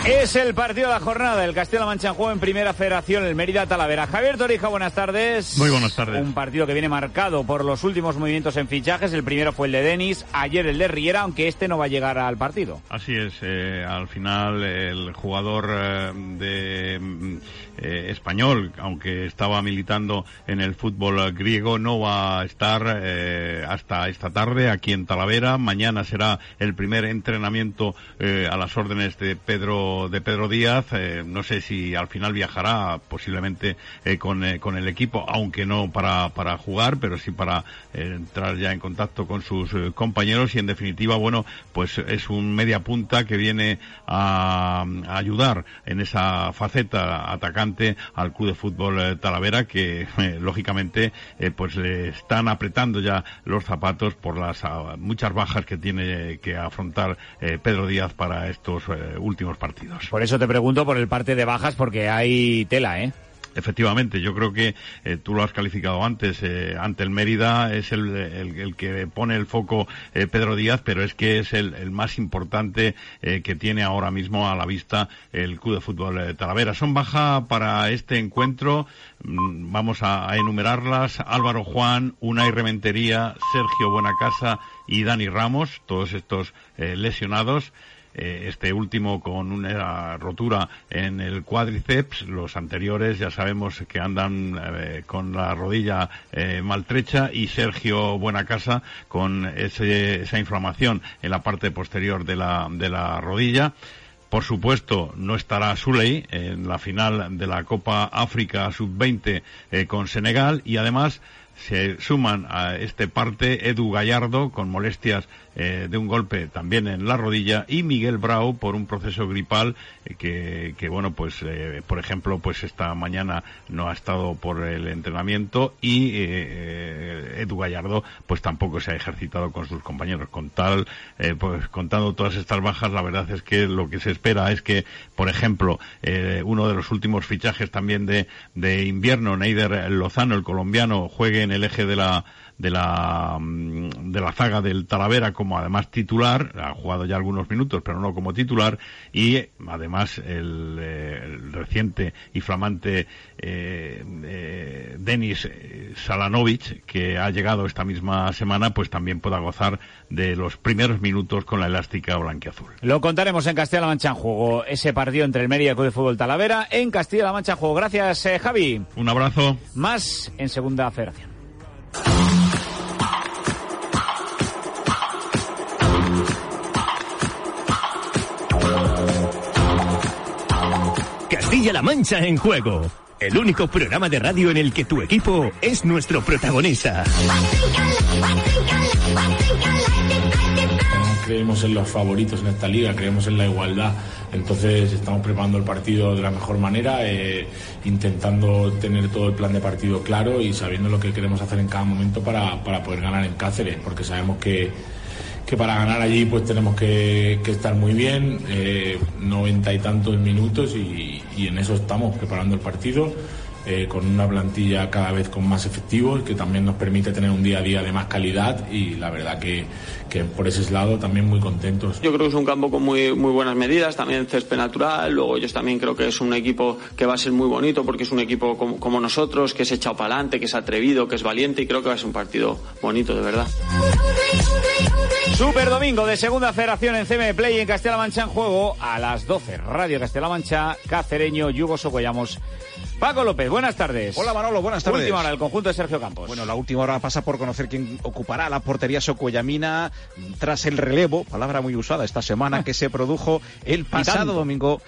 Es el partido de la jornada. El Castilla-La Mancha en juego en primera federación, el Mérida Talavera. Javier Torija, buenas tardes. Muy buenas tardes. Un partido que viene marcado por los últimos movimientos en fichajes. El primero fue el de Denis, ayer el de Riera, aunque este no va a llegar al partido. Así es, eh, al final el jugador eh, de eh, español, aunque estaba militando en el fútbol griego, no va a estar hasta esta tarde aquí en Talavera. Mañana será el primer entrenamiento a las órdenes de Pedro de Pedro Díaz, eh, no sé si al final viajará posiblemente eh, con, eh, con, el equipo, aunque no para, para jugar, pero sí para entrar ya en contacto con sus compañeros y en definitiva, bueno, pues es un media punta que viene a, ayudar en esa faceta atacante al Club de Fútbol Talavera que lógicamente pues le están apretando ya los zapatos por las uh, muchas bajas que tiene que afrontar Pedro Díaz para estos últimos partidos. Por eso te pregunto por el parte de bajas porque hay tela, ¿eh? Efectivamente, yo creo que eh, tú lo has calificado antes, eh, ante el Mérida es el, el, que pone el foco eh, Pedro Díaz, pero es que es el, el más importante que tiene ahora mismo a la vista el Club de Fútbol Talavera. Son baja para este encuentro, mm, vamos a, a, enumerarlas, Álvaro Juan, Unai Rementería, Sergio Buenacasa y Dani Ramos, todos estos lesionados. Eh, este último con una rotura en el cuádriceps, los anteriores ya sabemos que andan eh, con la rodilla eh, maltrecha y Sergio Buenacasa con ese, esa inflamación en la parte posterior de la, de la rodilla. Por supuesto, no estará Suley en la final de la Copa África Sub-20 eh, con Senegal y además se suman a este parte Edu Gallardo con molestias eh, de un golpe también en la rodilla y Miguel Brau por un proceso gripal eh, que, que, bueno pues eh, por ejemplo pues esta mañana no ha estado por el entrenamiento y eh, Edu Gallardo pues tampoco se ha ejercitado con sus compañeros. Con tal pues contando todas estas bajas la verdad es que lo que se espera es que por ejemplo uno de los últimos fichajes también de, de invierno Neider Lozano el colombiano juegue en el eje de la de la, mm, de la zaga del Talavera como además titular, ha jugado ya algunos minutos, pero no como titular, y además el, eh, el reciente y flamante eh, eh, Denis Salanovic, que ha llegado esta misma semana, pues también pueda gozar de los primeros minutos con la elástica blanquiazul. Lo contaremos en Castilla-La Mancha en juego, ese partido entre el Mérida y el Club de Fútbol Talavera en Castilla-La Mancha en juego. Gracias, eh, Javi. Un abrazo. Más en Segunda Federación. Castilla-La Mancha en juego. El único programa de radio en el que tu equipo es nuestro protagonista. Creemos en los favoritos en esta liga, creemos en la igualdad. Entonces estamos preparando el partido de la mejor manera, eh, intentando tener todo el plan de partido claro y sabiendo lo que queremos hacer en cada momento para, para poder ganar en Cáceres, porque sabemos que que para ganar allí pues tenemos que, estar muy bien, eh, noventa y tantos minutos y, en eso estamos preparando el partido. Eh, con una plantilla cada vez con más efectivos, que también nos permite tener un día a día de más calidad y la verdad que, por ese lado también muy contentos. Yo creo que es un campo con muy, muy buenas medidas, también césped natural, luego ellos también creo que es un equipo que va a ser muy bonito porque es un equipo como, como nosotros, que es echado para adelante, que es atrevido, que es valiente y creo que va a ser un partido bonito, de verdad. Super domingo de segunda federación en CM Play en Castilla-La Mancha en juego a las 12. Radio Castilla-La Mancha, Cacereño, Yugo Socollamos. Paco López, buenas tardes. Hola Manolo, buenas tardes. Última hora, el conjunto de Sergio Campos. Bueno, la última hora pasa por conocer quién ocupará la portería socuellamina tras el relevo, palabra muy usada esta semana, que se produjo el pasado domingo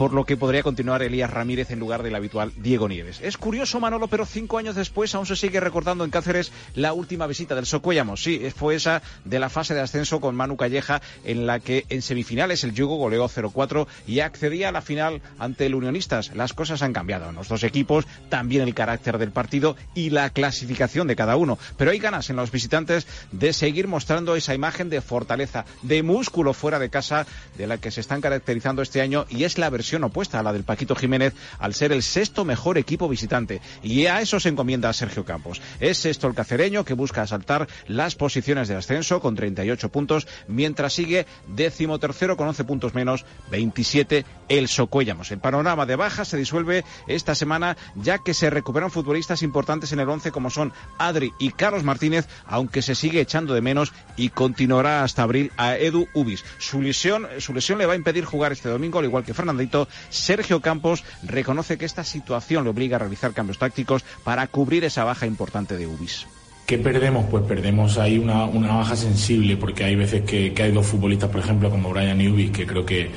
por lo que podría continuar Elías Ramírez en lugar del habitual Diego Nieves. Es curioso, Manolo, pero cinco años después aún se sigue recordando en Cáceres la última visita del Socuellamos. Sí, fue esa de la fase de ascenso con Manu Calleja, en la que en semifinales el Yugo goleó 0-4 y accedía a la final ante el Unionistas. Las cosas han cambiado en los dos equipos, también el carácter del partido y la clasificación de cada uno. Pero hay ganas en los visitantes de seguir mostrando esa imagen de fortaleza, de músculo fuera de casa, de la que se están caracterizando este año y es la versión opuesta a la del Paquito Jiménez al ser el sexto mejor equipo visitante. Y a eso se encomienda a Sergio Campos. Es sexto el cacereño que busca asaltar las posiciones de ascenso con 38 puntos, mientras sigue décimo tercero con 11 puntos menos, 27 el Socuellamos. El panorama de bajas se disuelve esta semana ya que se recuperan futbolistas importantes en el 11 como son Adri y Carlos Martínez, aunque se sigue echando de menos y continuará hasta abril a Edu Ubis. Su lesión, su lesión le va a impedir jugar este domingo, al igual que Fernandito, Sergio Campos reconoce que esta situación le obliga a realizar cambios tácticos para cubrir esa baja importante de Ubis. ¿Qué perdemos? Pues perdemos ahí una, una baja sensible, porque hay veces que, hay dos futbolistas, por ejemplo, como Brian Newby, que creo que,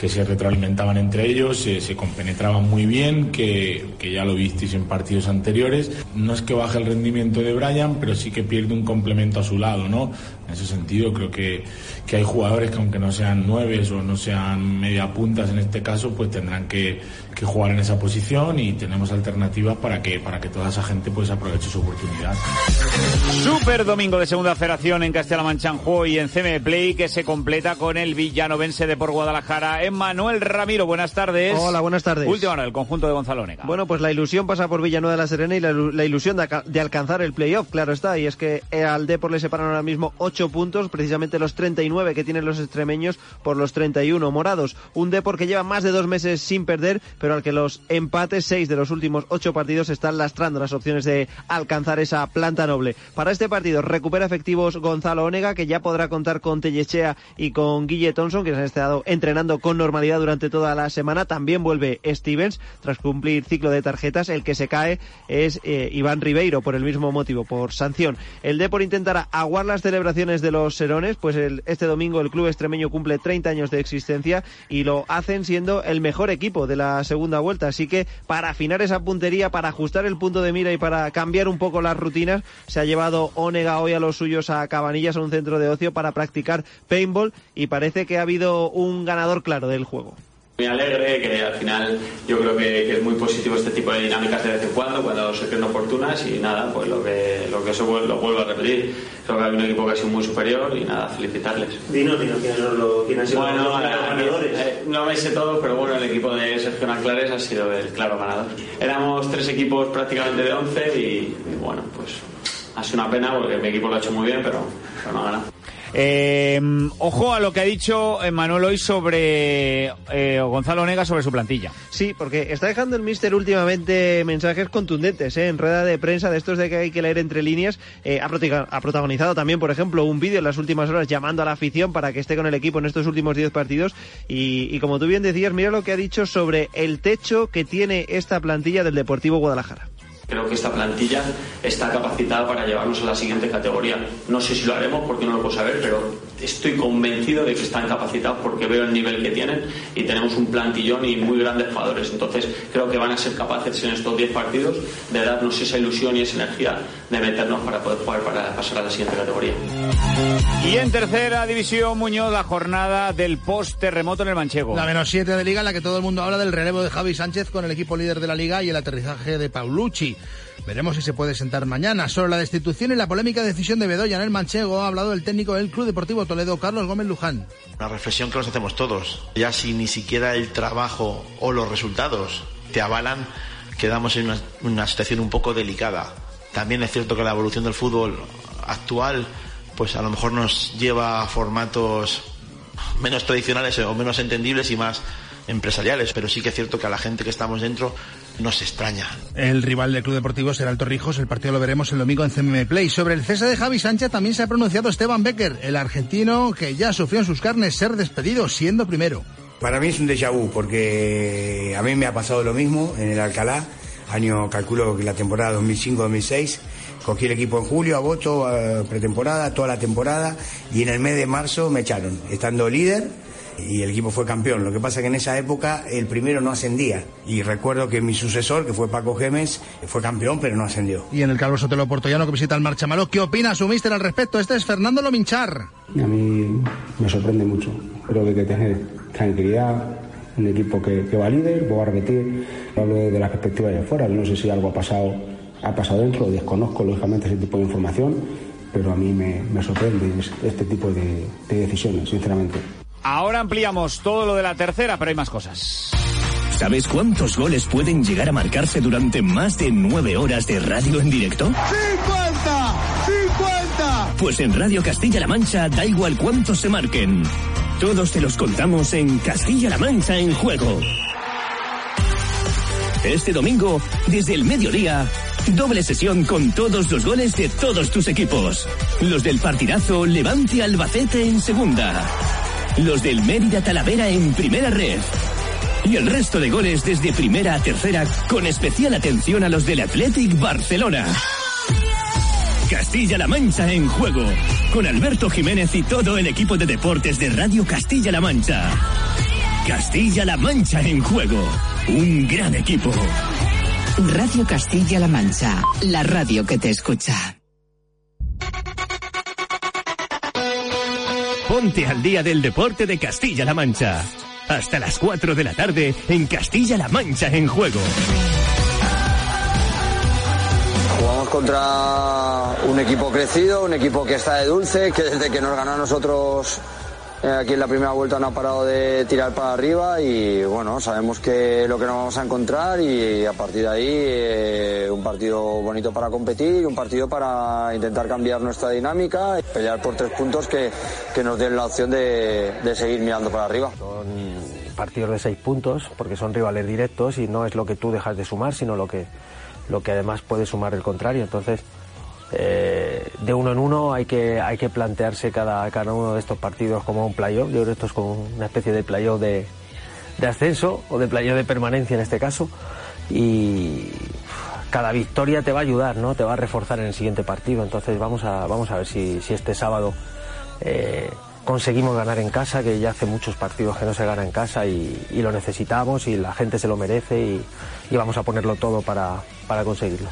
que se retroalimentaban entre ellos, se, compenetraban muy bien, que, que ya lo visteis en partidos anteriores. No es que baje el rendimiento de Brian, pero sí que pierde un complemento a su lado, ¿no? En ese sentido, creo que, que hay jugadores que aunque no sean nueves o no sean media puntas en este caso, pues tendrán que, que jugar en esa posición y tenemos alternativas para que, para que toda esa gente pues aproveche su oportunidad. Super domingo de segunda federación en Castilla-La Mancha y en CM Play que se completa con el villanovense de por Guadalajara. Emmanuel Ramiro, buenas tardes. Hola, buenas tardes. Última hora, el conjunto de Gonzalo Nega. Bueno, pues la ilusión pasa por Villanueva de la Serena y la, la ilusión de, de, alcanzar el playoff, claro está. Y es que al Depor le separan ahora mismo 8 puntos, precisamente los 39 que tienen los extremeños por los 31 morados. Un Depor que lleva más de dos meses sin perder, pero al que los empates, 6 de los últimos 8 partidos, están lastrando las opciones de alcanzar esa planta noble. Para este partido recupera efectivos Gonzalo Onega, que ya podrá contar con Tellechea y con Guille Thompson, que se han estado entrenando con normalidad durante toda la semana. También vuelve Stevens tras cumplir ciclo de tarjetas. El que se cae es eh, Iván Ribeiro por el mismo motivo, por sanción. El Depor intentará aguar las celebraciones de los Serones, pues el, este domingo el club extremeño cumple 30 años de existencia y lo hacen siendo el mejor equipo de la segunda vuelta. Así que para afinar esa puntería, para ajustar el punto de mira y para cambiar un poco las rutinas, se ha llevado Onega hoy a los suyos a Cabanillas, a un centro de ocio, para practicar paintball y parece que ha habido un ganador claro del juego muy alegre, que al final yo creo que, que, es muy positivo este tipo de dinámicas de vez en cuando, cuando se creen oportunas y nada, pues lo que, lo que eso lo vuelvo a repetir. Creo que hay un equipo que ha sido muy superior y nada, felicitarles. Dinos, dinos quiénes son los quién han sido bueno, los ganadores. Eh, no me sé todo, pero bueno, el equipo de Sergio Nanclares ha sido el claro ganador. Éramos tres equipos prácticamente de 11 y, y bueno, pues ha sido una pena porque mi equipo lo ha hecho muy bien, pero, pero no ha ganado. Eh, ojo a lo que ha dicho Manuel hoy sobre eh, Gonzalo Nega sobre su plantilla. Sí, porque está dejando el Mister últimamente mensajes contundentes ¿eh? en rueda de prensa de estos de que hay que leer entre líneas. Eh, ha, protagonizado también, por ejemplo, un vídeo en las últimas horas llamando a la afición para que esté con el equipo en estos últimos 10 partidos. Y, y como tú bien decías, mira lo que ha dicho sobre el techo que tiene esta plantilla del Deportivo Guadalajara. Creo que esta plantilla está capacitada para llevarnos a la siguiente categoría. No sé si lo haremos porque no lo puedo saber, pero estoy convencido de que están capacitados porque veo el nivel que tienen y tenemos un plantillón y muy grandes jugadores. Entonces creo que van a ser capaces en estos 10 partidos de darnos esa ilusión y esa energía de meternos para poder jugar para pasar a la siguiente categoría. Y en tercera división, Muñoz, la jornada del post-terremoto en el Manchego. La menos 7 de liga en la que todo el mundo habla del relevo de Javi Sánchez con el equipo líder de la liga y el aterrizaje de Paulucci. Veremos si se puede sentar mañana. Sobre la destitución y la polémica decisión de Bedoya en el Manchego ha hablado el técnico del Club Deportivo Toledo, Carlos Gómez Luján. Una reflexión que nos hacemos todos. Ya si ni siquiera el trabajo o los resultados te avalan, quedamos en una, situación un poco delicada. También es cierto que la evolución del fútbol actual, pues a lo mejor nos lleva a formatos menos tradicionales o menos entendibles y más empresariales, pero sí que es cierto que a la gente que estamos dentro nos extraña. El rival del Club Deportivo será el Torrijos, el partido lo veremos el domingo en CMM Play. Sobre el cese de Javi Sánchez también se ha pronunciado Esteban Becker, el argentino que ya sufrió en sus carnes ser despedido siendo primero. Para mí es un déjà vu porque a mí me ha pasado lo mismo en el Alcalá, año calculo que la temporada 2005-2006. Cogí el equipo en julio, agosto, pretemporada, toda la temporada y en el mes de marzo me echaron, estando líder y el equipo fue campeón. Lo que pasa que en esa época el primero no ascendía. Y recuerdo que mi sucesor, que fue Paco Gemes, fue campeón, pero no ascendió. Y en el Carlos Sotelo Portollano que visita el Marchamalo, ¿qué opina su mister al respecto? Este es Fernando Lominchar. A mí me sorprende mucho. Creo que hay que tener tranquilidad. Un equipo que, que va líder, voy a repetir, hablo de, de la perspectiva de afuera. No sé si algo ha pasado, ha pasado dentro, desconozco lógicamente ese tipo de información, pero a mí me, me sorprende este tipo de, de decisiones, sinceramente. Ahora ampliamos todo lo de la tercera, pero hay más cosas. ¿Sabes cuántos goles pueden llegar a marcarse durante más de nueve horas de radio en directo? ¡50! ¡50! Pues en Radio Castilla-La Mancha da igual cuántos se marquen. Todos te los contamos en Castilla-La Mancha en juego. Este domingo, desde el mediodía, doble sesión con todos los goles de todos tus equipos. Los del partidazo Levante Albacete en segunda. Los del Mérida Talavera en primera red. Y el resto de goles desde primera a tercera con especial atención a los del Athletic Barcelona. Castilla-La Mancha en juego. Con Alberto Jiménez y todo el equipo de deportes de Radio Castilla-La Mancha. Castilla-La Mancha en juego. Un gran equipo. Radio Castilla-La Mancha, la radio que te escucha. Ponte al día del deporte de Castilla-La Mancha. Hasta las 4 de la tarde en Castilla-La Mancha en juego. Jugamos contra un equipo crecido, un equipo que está de dulce, que desde que nos ganó a nosotros aquí en la primera vuelta no ha parado de tirar para arriba y bueno, sabemos que lo que nos vamos a encontrar y a partir de ahí eh, un partido bonito para competir, un partido para intentar cambiar nuestra dinámica y pelear por tres puntos que, que nos den la opción de, de seguir mirando para arriba. partidos de seis puntos porque son rivales directos y no es lo que tú dejas de sumar, sino lo que, lo que además puede sumar el contrario. Entonces, eh, de uno en uno hay que, hay que plantearse cada, cada uno de estos partidos como un playoff. Yo creo que esto es como una especie de playoff de, de ascenso o de playoff de permanencia en este caso. Y cada victoria te va a ayudar, ¿no? Te va a reforzar en el siguiente partido. Entonces vamos a, vamos a ver si, si este sábado eh, conseguimos ganar en casa, que ya hace muchos partidos que no se gana en casa y, lo necesitamos y la gente se lo merece y, y vamos a ponerlo todo para, para conseguirlo.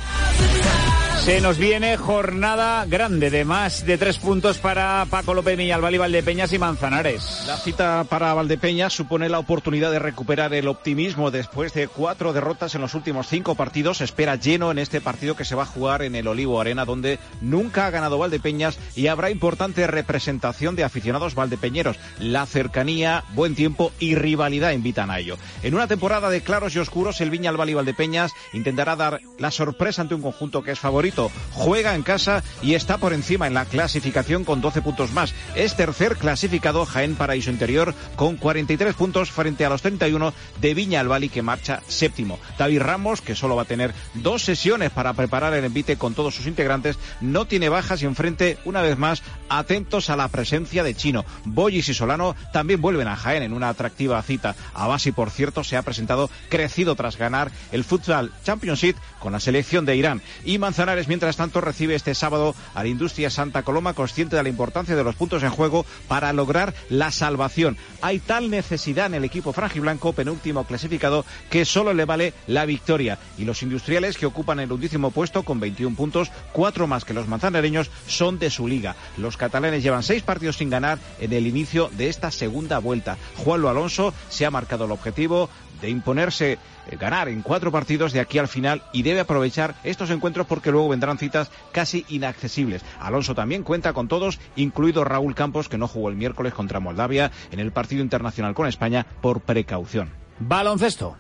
Se nos viene jornada grande de más de tres puntos para Paco López Miñalbal y Valdepeñas y Manzanares. La cita para Valdepeñas supone la oportunidad de recuperar el optimismo después de cuatro derrotas en los últimos cinco partidos. Se espera lleno en este partido que se va a jugar en el Olivo Arena, donde nunca ha ganado Valdepeñas y habrá importante representación de aficionados valdepeñeros. La cercanía, buen tiempo y rivalidad invitan a ello. En una temporada de claros y oscuros, el Viñalbal y Valdepeñas intentará dar la sorpresa ante un conjunto que es favorito juega en casa y está por encima en la clasificación con 12 puntos más. Es tercer clasificado Jaén Paraíso Interior con 43 puntos frente a los 31 de Viña Albali que marcha séptimo. David Ramos, que solo va a tener dos sesiones para preparar el envite con todos sus integrantes, no tiene bajas y enfrente una vez más atentos a la presencia de Chino. Boyis y Solano también vuelven a Jaén en una atractiva cita. Abasi, por cierto, se ha presentado crecido tras ganar el Futsal Championship con la selección de Irán. Y Manzanares, mientras tanto, recibe este sábado a la Industria Santa Coloma, consciente de la importancia de los puntos en juego para lograr la salvación. Hay tal necesidad en el equipo frangiblanco, penúltimo clasificado, que solo le vale la victoria. Y los industriales, que ocupan el undécimo puesto con 21 puntos, cuatro más que los manzanareños, son de su liga. Los catalanes llevan seis partidos sin ganar en el inicio de esta segunda vuelta. Juanlo Alonso se ha marcado el objetivo de imponerse, eh, ganar en cuatro partidos de aquí al final y debe aprovechar estos encuentros porque luego vendrán citas casi inaccesibles. Alonso también cuenta con todos, incluido Raúl Campos, que no jugó el miércoles contra Moldavia en el partido internacional con España por precaución. Baloncesto.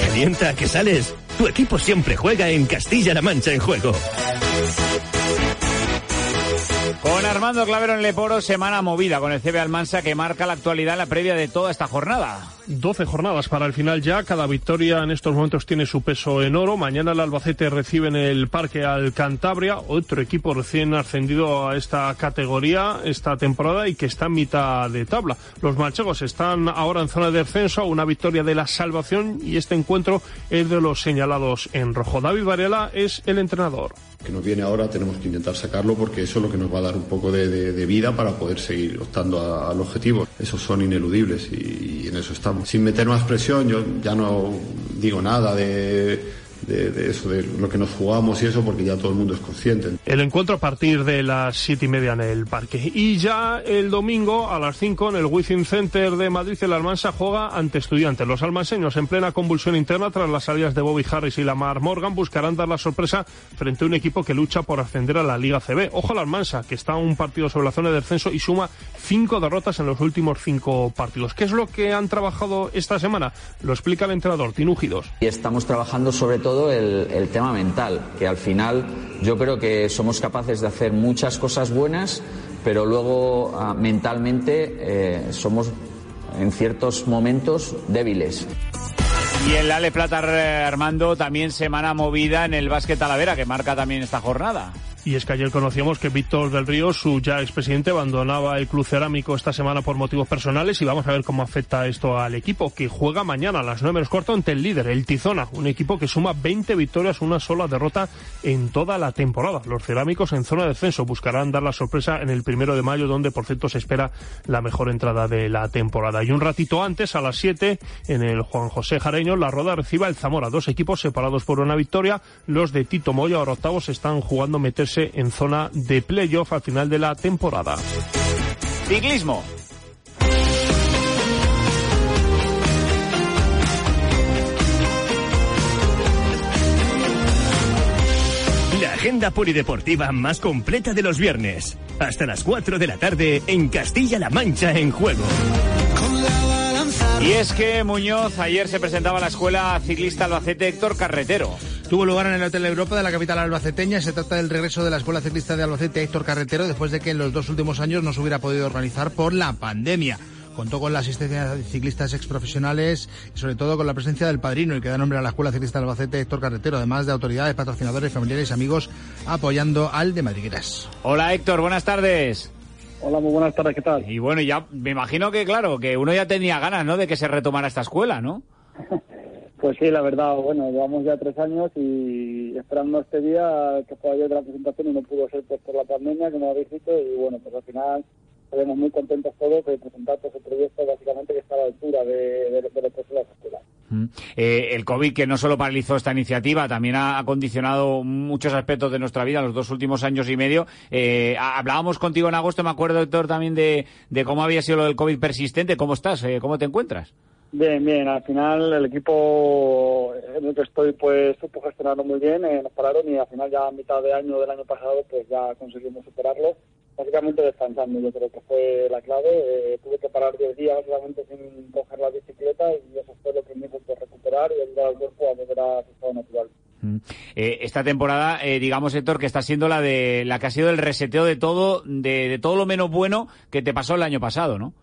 Calienta que sales. Tu equipo siempre juega en Castilla-La Mancha en juego. Con Armando Clavero en Leporo, semana movida con el CB Almansa que marca la actualidad en la previa de toda esta jornada. 12 jornadas para el final ya. Cada victoria en estos momentos tiene su peso en oro. Mañana el Albacete recibe en el Parque al Cantabria, otro equipo recién ascendido a esta categoría esta temporada y que está en mitad de tabla. Los manchegos están ahora en zona de descenso, una victoria de la salvación y este encuentro es de los señalados en rojo. David Varela es el entrenador. que nos viene ahora tenemos que intentar sacarlo porque eso es lo que nos va a dar un poco de, de- de vida para poder seguir optando al objetivo. Esos son ineludibles y, y en eso estamos. Sin meter más presión, yo ya no digo nada de, de- de eso, de lo que nos jugamos y eso, porque ya todo el mundo es consciente. El encuentro a partir de las siete y media en el parque. Y ya el domingo a las 5 en el Wizzing Center de Madrid, el Almansa juega ante estudiantes. Los almanseños en plena convulsión interna tras las salidas de Bobby Harris y Lamar Morgan buscarán dar la sorpresa frente a un equipo que lucha por ascender a la Liga CB. Ojo al Almansa, que está un partido sobre la zona de descenso y suma cinco derrotas en los últimos cinco partidos. ¿Qué es lo que han trabajado esta semana? Lo explica el entrenador Tinujidos. Y estamos trabajando sobre todo el, tema mental, que al final yo creo que somos capaces de hacer muchas cosas buenas, pero luego ah, mentalmente eh, somos en ciertos momentos débiles. Y el Ale Plata Armando también semana movida en el básquet Talavera que marca también esta jornada. Y es que ayer conocíamos que Víctor del Río, su ya expresidente, abandonaba el club cerámico esta semana por motivos personales y vamos a ver cómo afecta esto al equipo que juega mañana a las 9 menos cuarto ante el líder, el Tizona, un equipo que suma 20 victorias, una sola derrota en toda la temporada. Los cerámicos en zona de descenso buscarán dar la sorpresa en el primero de mayo, donde por cierto se espera la mejor entrada de la temporada. Y un ratito antes, a las 7, en el Juan José Jareño, la Roda reciba el Zamora. Dos equipos separados por una victoria. Los de Tito Moya, ahora octavos, están jugando meterse en zona de playoff al final de la temporada. Ciclismo. La agenda polideportiva más completa de los viernes. Hasta las 4 de la tarde en Castilla-La Mancha en juego. Y es que Muñoz ayer se presentaba a la escuela ciclista Albacete Héctor Carretero. Tuvo lugar en el Hotel Europa de la capital albaceteña. Se trata del regreso de la Escuela Ciclista de Albacete Héctor Carretero después de que en los dos últimos años no se hubiera podido organizar por la pandemia. Contó con la asistencia de ciclistas exprofesionales y sobre todo con la presencia del padrino, el que da nombre a la Escuela Ciclista de Albacete, Héctor Carretero, además de autoridades, patrocinadores, familiares y amigos apoyando al de Madrigueras. Hola Héctor, buenas tardes. Hola, muy buenas tardes, ¿qué tal? Y bueno, ya me imagino que claro, que uno ya tenía ganas, ¿no? De que se retomara esta escuela, ¿no? Pues sí, la verdad, bueno, llevamos ya tres años y esperando este día que fue ayer de la presentación y no pudo ser pues, por la pandemia, como habéis dicho, y bueno, pues al final estaremos muy contentos todos de presentar el proyecto básicamente que está a la altura de, de, de lo que es la escuela. Eh, el COVID, que no solo paralizó esta iniciativa, también ha, ha condicionado muchos aspectos de nuestra vida en los dos últimos años y medio. Eh, hablábamos contigo en agosto, me acuerdo, Héctor, también de, de cómo había sido lo del COVID persistente. ¿Cómo estás? Eh, ¿Cómo te encuentras? Bien, bien. Al final el equipo en el que estoy pues supo gestionarlo muy bien. Eh, nos pararon y al final ya a mitad de año del año pasado pues ya conseguimos superarlo. Básicamente descansando, yo creo que fue la clave. Eh, tuve que parar 10 días básicamente sin coger la bicicleta y eso fue lo que me hizo pues, recuperar y ayudar al cuerpo a volver a su estado natural. Eh, esta temporada, eh, digamos, Héctor, que está siendo la de la que ha sido el reseteo de todo, de todo lo menos bueno que te pasó el año pasado, ¿no?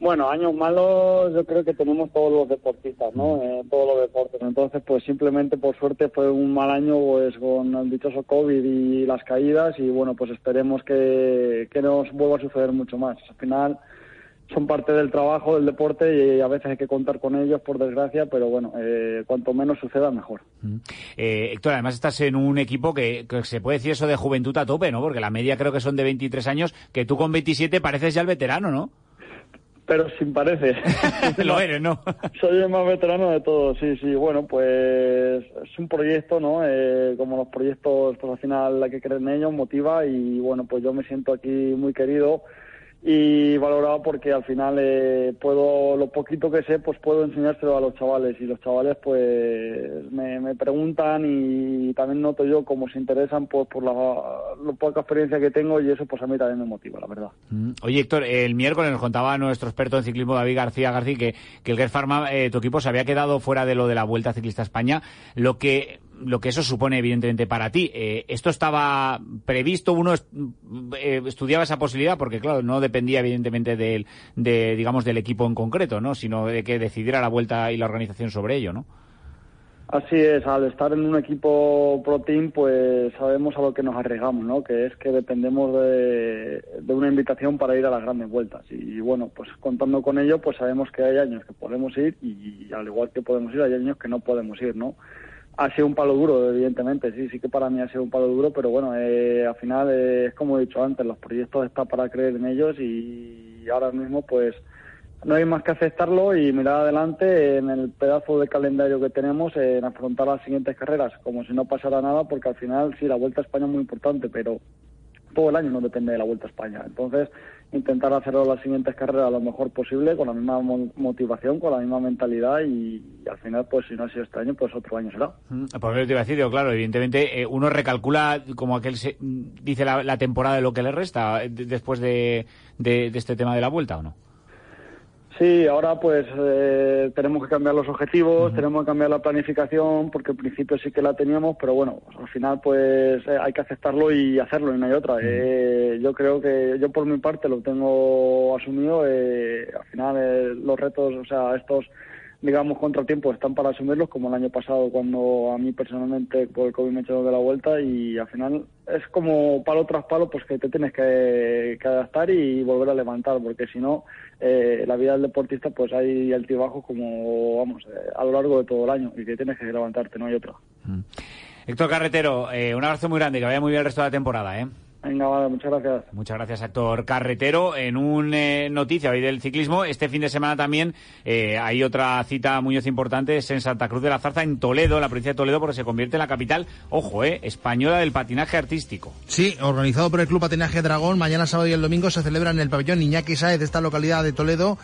Bueno, años malos yo creo que tenemos todos los deportistas, ¿no? Eh, todos los deportes. Entonces, pues simplemente por suerte fue un mal año pues con el dichoso COVID y las caídas y bueno, pues esperemos que, que no nos vuelva a suceder mucho más. Al final son parte del trabajo, del deporte y a veces hay que contar con ellos, por desgracia, pero bueno, eh, cuanto menos suceda, mejor. Eh, Héctor, además estás en un equipo que, que, se puede decir eso de juventud a tope, ¿no? Porque la media creo que son de 23 años, que tú con 27 pareces ya el veterano, ¿no? Pero sin parece. Lo eres, ¿no? Soy el más veterano de todos, sí, sí. Bueno, pues es un proyecto, ¿no? Eh, como los proyectos, pues al final la que creen en ellos motiva y bueno, pues yo me siento aquí muy querido y valorado porque al final eh, puedo, lo poquito que sé, pues puedo enseñárselo a los chavales y los chavales pues me, preguntan y también noto yo cómo se interesan pues por la, la, poca experiencia que tengo y eso pues a mí también me motiva, la verdad. Mm. Oye Héctor, el miércoles nos contaba nuestro experto en ciclismo David García García que, que el Guer Pharma, eh, tu equipo se había quedado fuera de lo de la Vuelta Ciclista España, lo que lo que eso supone evidentemente para ti. Eh, ¿Esto estaba previsto? ¿Uno eh, estudiaba esa posibilidad? Porque claro, no dependía evidentemente del, de, digamos, del equipo en concreto, ¿no? Sino de que decidiera la vuelta y la organización sobre ello, ¿no? Así es, al estar en un equipo pro team, pues sabemos a lo que nos arriesgamos, ¿no? Que es que dependemos de, de, una invitación para ir a las grandes vueltas. Y bueno, pues contando con ello, pues sabemos que hay años que podemos ir y al igual que podemos ir, hay años que no podemos ir, ¿no? Ha sido un palo duro, evidentemente, sí, sí que para mí ha sido un palo duro, pero bueno, eh, al final eh, es como he dicho antes, los proyectos están para creer en ellos y ahora mismo pues no hay más que aceptarlo y mirar adelante en el pedazo de calendario que tenemos en afrontar las siguientes carreras, como si no pasara nada, porque al final sí, la Vuelta a España es muy importante, pero todo el año no depende de la Vuelta a España. Entonces, intentar hacerlo las siguientes carreras lo mejor posible, con la misma motivación, con la misma mentalidad y, al final, pues si no ha sido este año, pues otro año será. Por eso te iba a decir, claro, evidentemente eh, uno recalcula como aquel se, dice la, temporada de lo que le resta de, después de, de, de este tema de la vuelta, ¿o no? Sí, ahora pues eh, tenemos que cambiar los objetivos, uh -huh. tenemos que cambiar la planificación, porque al principio sí que la teníamos, pero bueno, al final pues eh, hay que aceptarlo y hacerlo y no hay otra. Uh -huh. eh, yo creo que yo por mi parte lo tengo asumido, eh, al final eh, los retos, o sea, estos digamos, contratiempos están para asumirlos, como el año pasado cuando a mí personalmente por el COVID me echó de la vuelta y al final es como palo tras palo, pues que te tienes que, adaptar y volver a levantar, porque si no, eh, la vida del deportista pues hay altibajos como, vamos, eh, a lo largo de todo el año y que tienes que levantarte, no hay otra. Mm. Héctor Carretero, eh, un abrazo muy grande, que vaya muy bien el resto de la temporada, ¿eh? Venga, vale, muchas gracias. Muchas gracias, actor carretero. En un eh, noticia hoy del ciclismo, este fin de semana también eh, hay otra cita muy importante, es en Santa Cruz de la Zarza, en Toledo, en la provincia de Toledo, porque se convierte en la capital, ojo, eh, española del patinaje artístico. Sí, organizado por el Club Patinaje Dragón, mañana sábado y el domingo se celebra en el pabellón Iñaki Saez de esta localidad de Toledo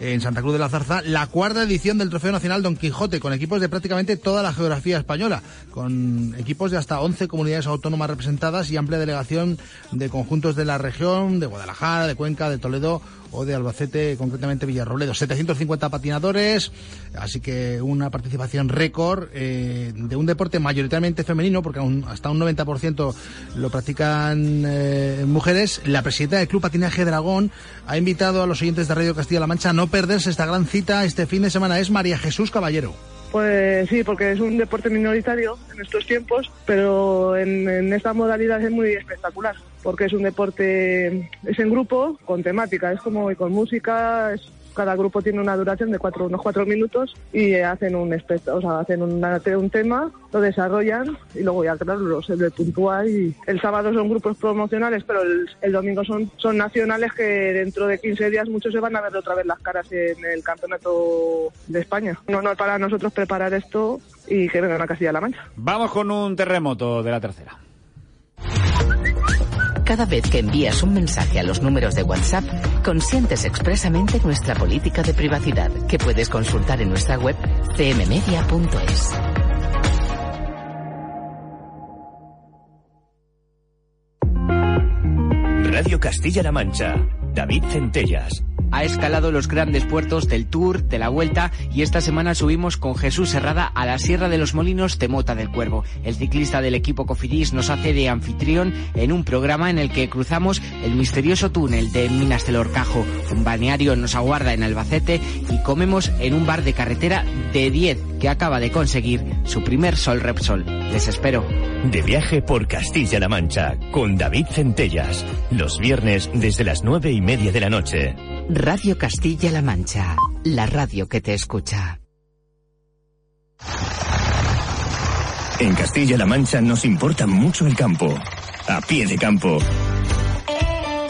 en Santa Cruz de la Zarza la cuarta edición del Trofeo Nacional Don Quijote, con equipos de prácticamente toda la geografía española, con equipos de hasta 11 comunidades autónomas representadas y amplia delegación de conjuntos de la región, de Guadalajara, de Cuenca, de Toledo o de Albacete, concretamente Villarrobledo. 750 patinadores, así que una participación récord eh, de un deporte mayoritariamente femenino, porque hasta un 90% lo practican eh, mujeres. La presidenta del Club Patinaje Dragón ha invitado a los oyentes de Radio Castilla-La Mancha a no perderse esta gran cita este fin de semana. Es María Jesús Caballero. Pues sí, porque es un deporte minoritario en estos tiempos, pero en, en, esta modalidad es muy espectacular, porque es un deporte, es en grupo, con temática, es como con música, es cada grupo tiene una duración de cuatro, unos cuatro minutos y hacen un o sea, hacen un tema, lo desarrollan y luego ya claro se le puntúa y el sábado son grupos promocionales pero el, domingo son, son nacionales que dentro de 15 días muchos se van a ver otra vez las caras en el campeonato de España. No, no para nosotros preparar esto y que vengan a Castilla-La Mancha. Vamos con un terremoto de la tercera. Cada vez que envías un mensaje a los números de WhatsApp, consientes expresamente nuestra política de privacidad, que puedes consultar en nuestra web cmmedia.es. Radio Castilla-La Mancha. David Centellas ha escalado los grandes puertos del Tour, de la Vuelta y esta semana subimos con Jesús Herrada a la Sierra de los Molinos de Mota del Cuervo. El ciclista del equipo Cofidis nos hace de anfitrión en un programa en el que cruzamos el misterioso túnel de Minas del Orcajo. Un balneario nos aguarda en Albacete y comemos en un bar de carretera de 10 que acaba de conseguir su primer Sol Repsol. Les espero. De viaje por Castilla-La Mancha con David Centellas. Los viernes desde las nueve y media de la noche. Radio Castilla-La Mancha, la radio que te escucha. En Castilla-La Mancha nos importa mucho el campo. A pie de campo.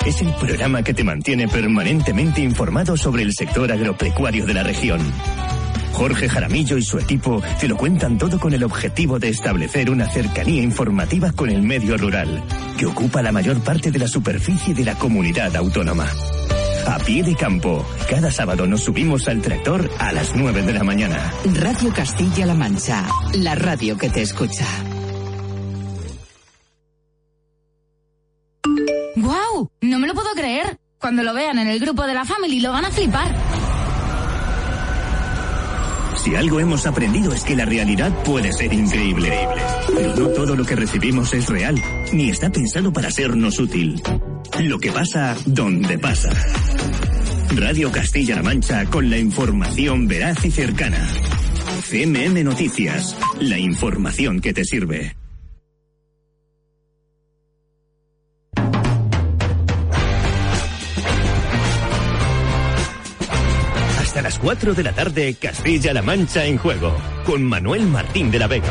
Es el programa que te mantiene permanentemente informado sobre el sector agropecuario de la región. Jorge Jaramillo y su equipo te lo cuentan todo con el objetivo de establecer una cercanía informativa con el medio rural, que ocupa la mayor parte de la superficie de la comunidad autónoma a pie de campo. Cada sábado nos subimos al tractor a las 9 de la mañana. Radio Castilla-La Mancha, la radio que te escucha. ¡Guau! No me lo puedo creer. Cuando lo vean en el grupo de la Family lo van a flipar. Si algo hemos aprendido es que la realidad puede ser increíble. Pero no todo lo que recibimos es real, ni está pensado para sernos útil. Lo que pasa, donde pasa. Radio Castilla-La Mancha con la información veraz y cercana. CMM Noticias, la información que te sirve. Hasta las 4 de la tarde, Castilla-La Mancha en juego, con Manuel Martín de la Vega.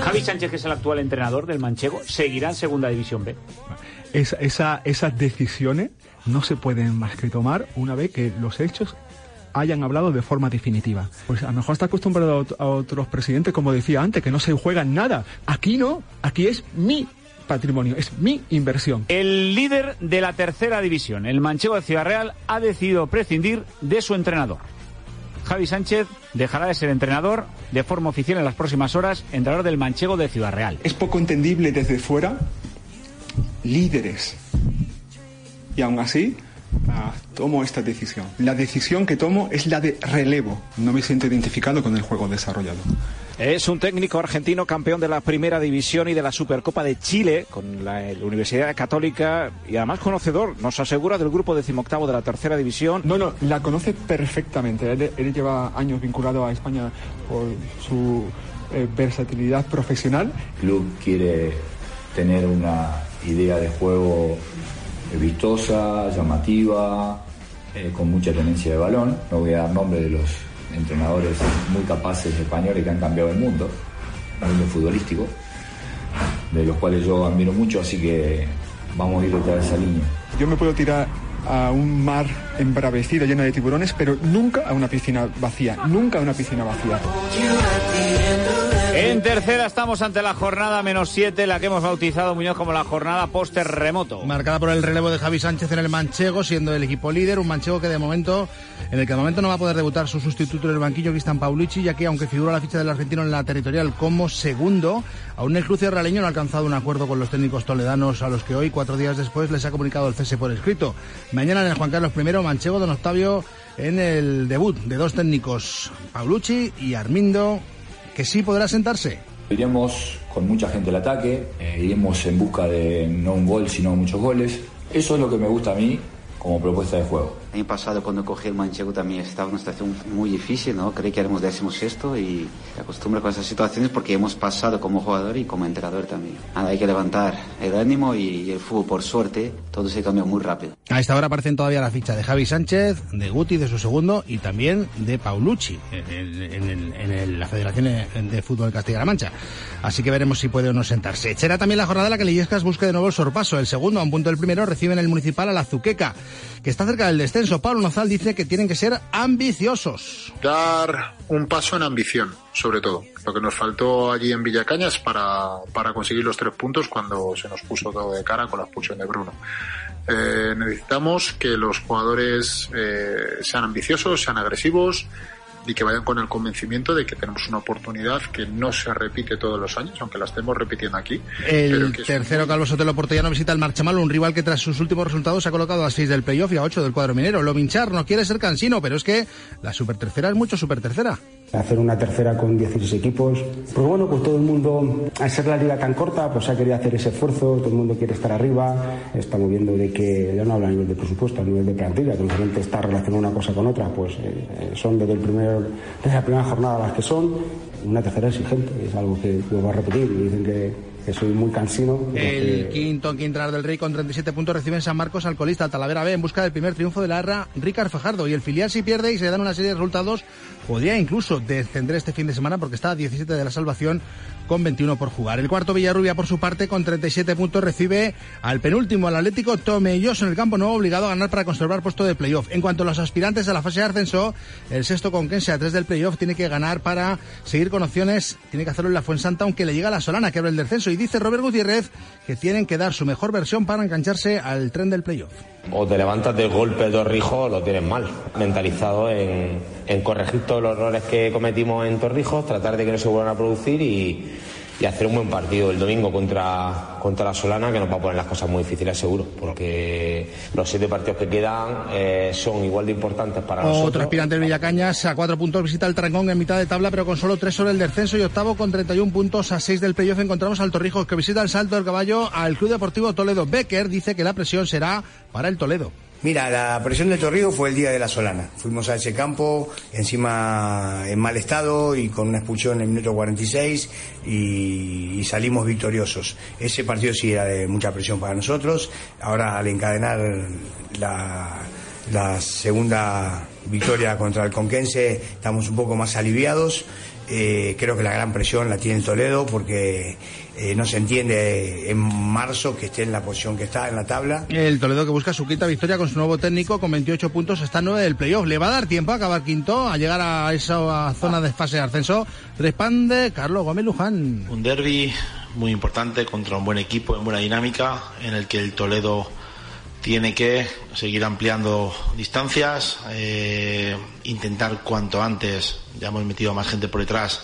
Javi Sánchez, que es el actual entrenador del Manchego, seguirá en Segunda División B esa, esas decisiones no se pueden más que tomar una vez que los hechos hayan hablado de forma definitiva. Pues a lo mejor está acostumbrado a otros presidentes, como decía antes, que no se juegan nada. Aquí no, aquí es mi patrimonio, es mi inversión. El líder de la tercera división, el Manchego de Ciudad Real, ha decidido prescindir de su entrenador. Javi Sánchez dejará de ser entrenador de forma oficial en las próximas horas, entrenador del Manchego de Ciudad Real. Es poco entendible desde fuera líderes. Y aún así, ah, tomo esta decisión. La decisión que tomo es la de relevo. No me siento identificado con el juego desarrollado. Es un técnico argentino campeón de la Primera División y de la Supercopa de Chile con la, la, Universidad Católica y además conocedor, nos asegura, del grupo decimoctavo de la Tercera División. No, no, la conoce perfectamente. Él, él lleva años vinculado a España por su eh, versatilidad profesional. El club quiere tener una idea de juego vistosa, llamativa, eh, con mucha tenencia de balón. No voy a dar nombre de los entrenadores muy capaces españoles que han cambiado el mundo, el mundo futbolístico, de los cuales yo admiro mucho, así que vamos a ir detrás de esa línea. Yo me puedo tirar a un mar embravecido lleno de tiburones, pero nunca a una piscina vacía, nunca a una piscina vacía. En tercera estamos ante la jornada menos 7, la que hemos bautizado Muñoz como la jornada post-terremoto. Marcada por el relevo de Javi Sánchez en el Manchego, siendo el equipo líder, un Manchego que de momento, en el que de momento no va a poder debutar su sustituto en el banquillo, Cristian Paulucci, ya que aunque figura la ficha del argentino en la territorial como segundo, aún el cruce realeño no ha alcanzado un acuerdo con los técnicos toledanos a los que hoy, cuatro días después, les ha comunicado el cese por escrito. Mañana en el Juan Carlos I, Manchego, Don Octavio en el debut de dos técnicos, Paulucci y Armindo, que sí podrá sentarse. Iremos con mucha gente al ataque, eh, iremos en busca de no un gol, sino muchos goles. Eso es lo que me gusta a mí como propuesta de juego. El año pasado cuando cogí el Manchego también estaba en una situación muy difícil, ¿no? Creí que éramos décimo sexto y me acostumbro con esas situaciones porque hemos pasado como jugador y como entrenador también. Nada, hay que levantar el ánimo y el fútbol, por suerte, todo se cambió muy rápido. A esta hora aparecen todavía la ficha de Javi Sánchez, de Guti, de su segundo, y también de Paulucci en, en, en la Federación de Fútbol de Castilla-La Mancha. Así que veremos si puede o no sentarse. Será también la jornada en la que Lillescas busque de nuevo el sorpaso. El segundo, a un punto del primero, recibe en el municipal a la Zuqueca, que está cerca del descenso. Pablo Nozal dice que tienen que ser ambiciosos. Dar un paso en ambición, sobre todo. Lo que nos faltó allí en Villacañas para, para conseguir los tres puntos cuando se nos puso todo de cara con la expulsión de Bruno. Eh, necesitamos que los jugadores eh, sean ambiciosos, sean agresivos y que vayan con el convencimiento de que tenemos una oportunidad que no se repite todos los años, aunque la estemos repitiendo aquí. El tercero, Calvo Sotelo Portellano, visita el Marchamal, un rival que tras sus últimos resultados se ha colocado a 6 del playoff y a 8 del cuadro minero. Lo minchar no quiere ser cansino, pero es que la super tercera es mucho super tercera. Hacer una tercera con 16 equipos. Pues bueno, pues todo el mundo, al ser la liga tan corta, pues ha querido hacer ese esfuerzo, todo el mundo quiere estar arriba. Estamos viendo de que, ya no hablo a nivel de presupuesto, a nivel de plantilla, que la gente está relacionando una cosa con otra, pues eh, son desde, el primer, desde la primera jornada las que son. Una tercera exigente, es algo que vuelvo a repetir, y dicen que que soy muy cansino. El quinto en Quintrar del Rey con 37 puntos recibe en San Marcos al colista Talavera B en busca del primer triunfo de la ARRA Ricard Fajardo. Y el filial si pierde y se dan una serie de resultados podría incluso descender este fin de semana porque está a 17 de la salvación con 21 por jugar. El cuarto Villarrubia, por su parte, con 37 puntos, recibe al penúltimo, al Atlético Tomelloso en el campo nuevo, obligado a ganar para conservar puesto de playoff. En cuanto a los aspirantes a la fase de ascenso, el sexto con Kense a 3 del playoff tiene que ganar para seguir con opciones, tiene que hacerlo en la Fuensanta, aunque le llega a la Solana, que abre el descenso. Y dice Robert Gutiérrez que tienen que dar su mejor versión para engancharse al tren del playoff. O te levantas del golpe de Torrijos o lo tienes mal, mentalizado en, en corregir todos los errores que cometimos en Torrijos, tratar de que no se vuelvan a producir y, y hacer un buen partido el domingo contra, contra la Solana, que nos va a poner las cosas muy difíciles seguro, porque los siete partidos que quedan eh, son igual de importantes para Otro nosotros. aspirante del Villacañas a cuatro puntos visita el Trancón en mitad de tabla, pero con solo tres sobre el descenso y octavo con 31 puntos a seis del playoff encontramos al Torrijos que visita el Salto del Caballo al Club Deportivo Toledo. Becker dice que la presión será para el Toledo. Mira, la presión del Torrido fue el día de la Solana. Fuimos a ese campo, encima en mal estado y con una expulsión en el minuto 46 y, salimos victoriosos. Ese partido sí era de mucha presión para nosotros. Ahora al encadenar la, la segunda victoria contra el Conquense estamos un poco más aliviados. Eh, creo que la gran presión la tiene el Toledo porque eh, no se entiende en marzo que esté en la posición que está en la tabla. El Toledo que busca su quinta victoria con su nuevo técnico con 28 puntos está en 9 del playoff. Le va a dar tiempo a acabar quinto, a llegar a esa zona de fase de ascenso. Respande Carlos Gómez Luján. Un derby muy importante contra un buen equipo en buena dinámica en el que el Toledo tiene que seguir ampliando distancias, eh, intentar cuanto antes, ya hemos metido a más gente por detrás,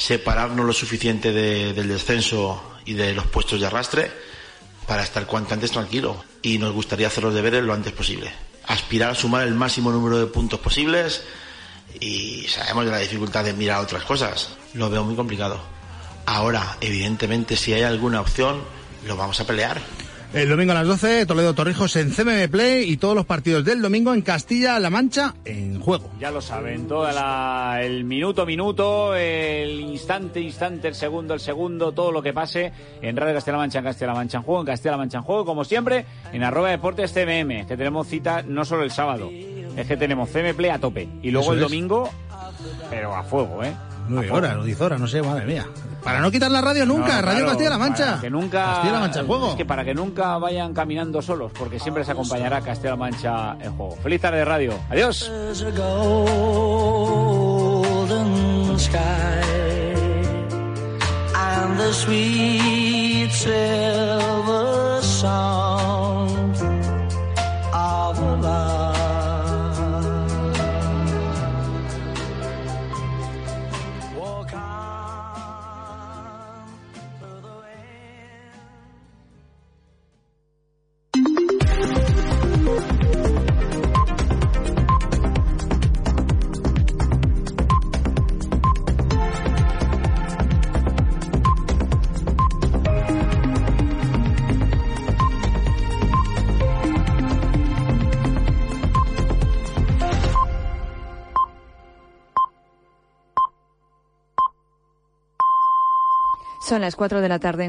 separarnos lo suficiente de, del descenso y de los puestos de arrastre para estar cuanto antes tranquilo. Y nos gustaría hacer los deberes lo antes posible. Aspirar a sumar el máximo número de puntos posibles y sabemos de la dificultad de mirar otras cosas. lo veo muy complicado. Ahora, evidentemente, si hay alguna opción, lo vamos a pelear. El domingo a las 12, Toledo Torrijos en CMM Play y todos los partidos del domingo en Castilla-La Mancha en juego. Ya lo saben, toda la, el minuto minuto, el instante instante, el segundo el segundo, todo lo que pase en Radio Castilla-La Mancha, en Castilla-La Mancha en juego, en Castilla-La Mancha en juego, como siempre, en arroba deportes CMM, que tenemos cita no solo el sábado, es que tenemos CM Play a tope. Y luego Eso el es. domingo, pero a fuego, ¿eh? Nueve A fuego. horas o diez horas, no sé, madre mía. Para no quitar la radio nunca, No, Radio claro, Castilla-La Mancha. para Que nunca. Castilla-La Mancha en juego. Es que para que nunca vayan caminando solos, porque siempre se acompañará Castilla-La Mancha en juego. Feliz tarde, radio. Adiós. The sweet silver Son las 4 de la tarde.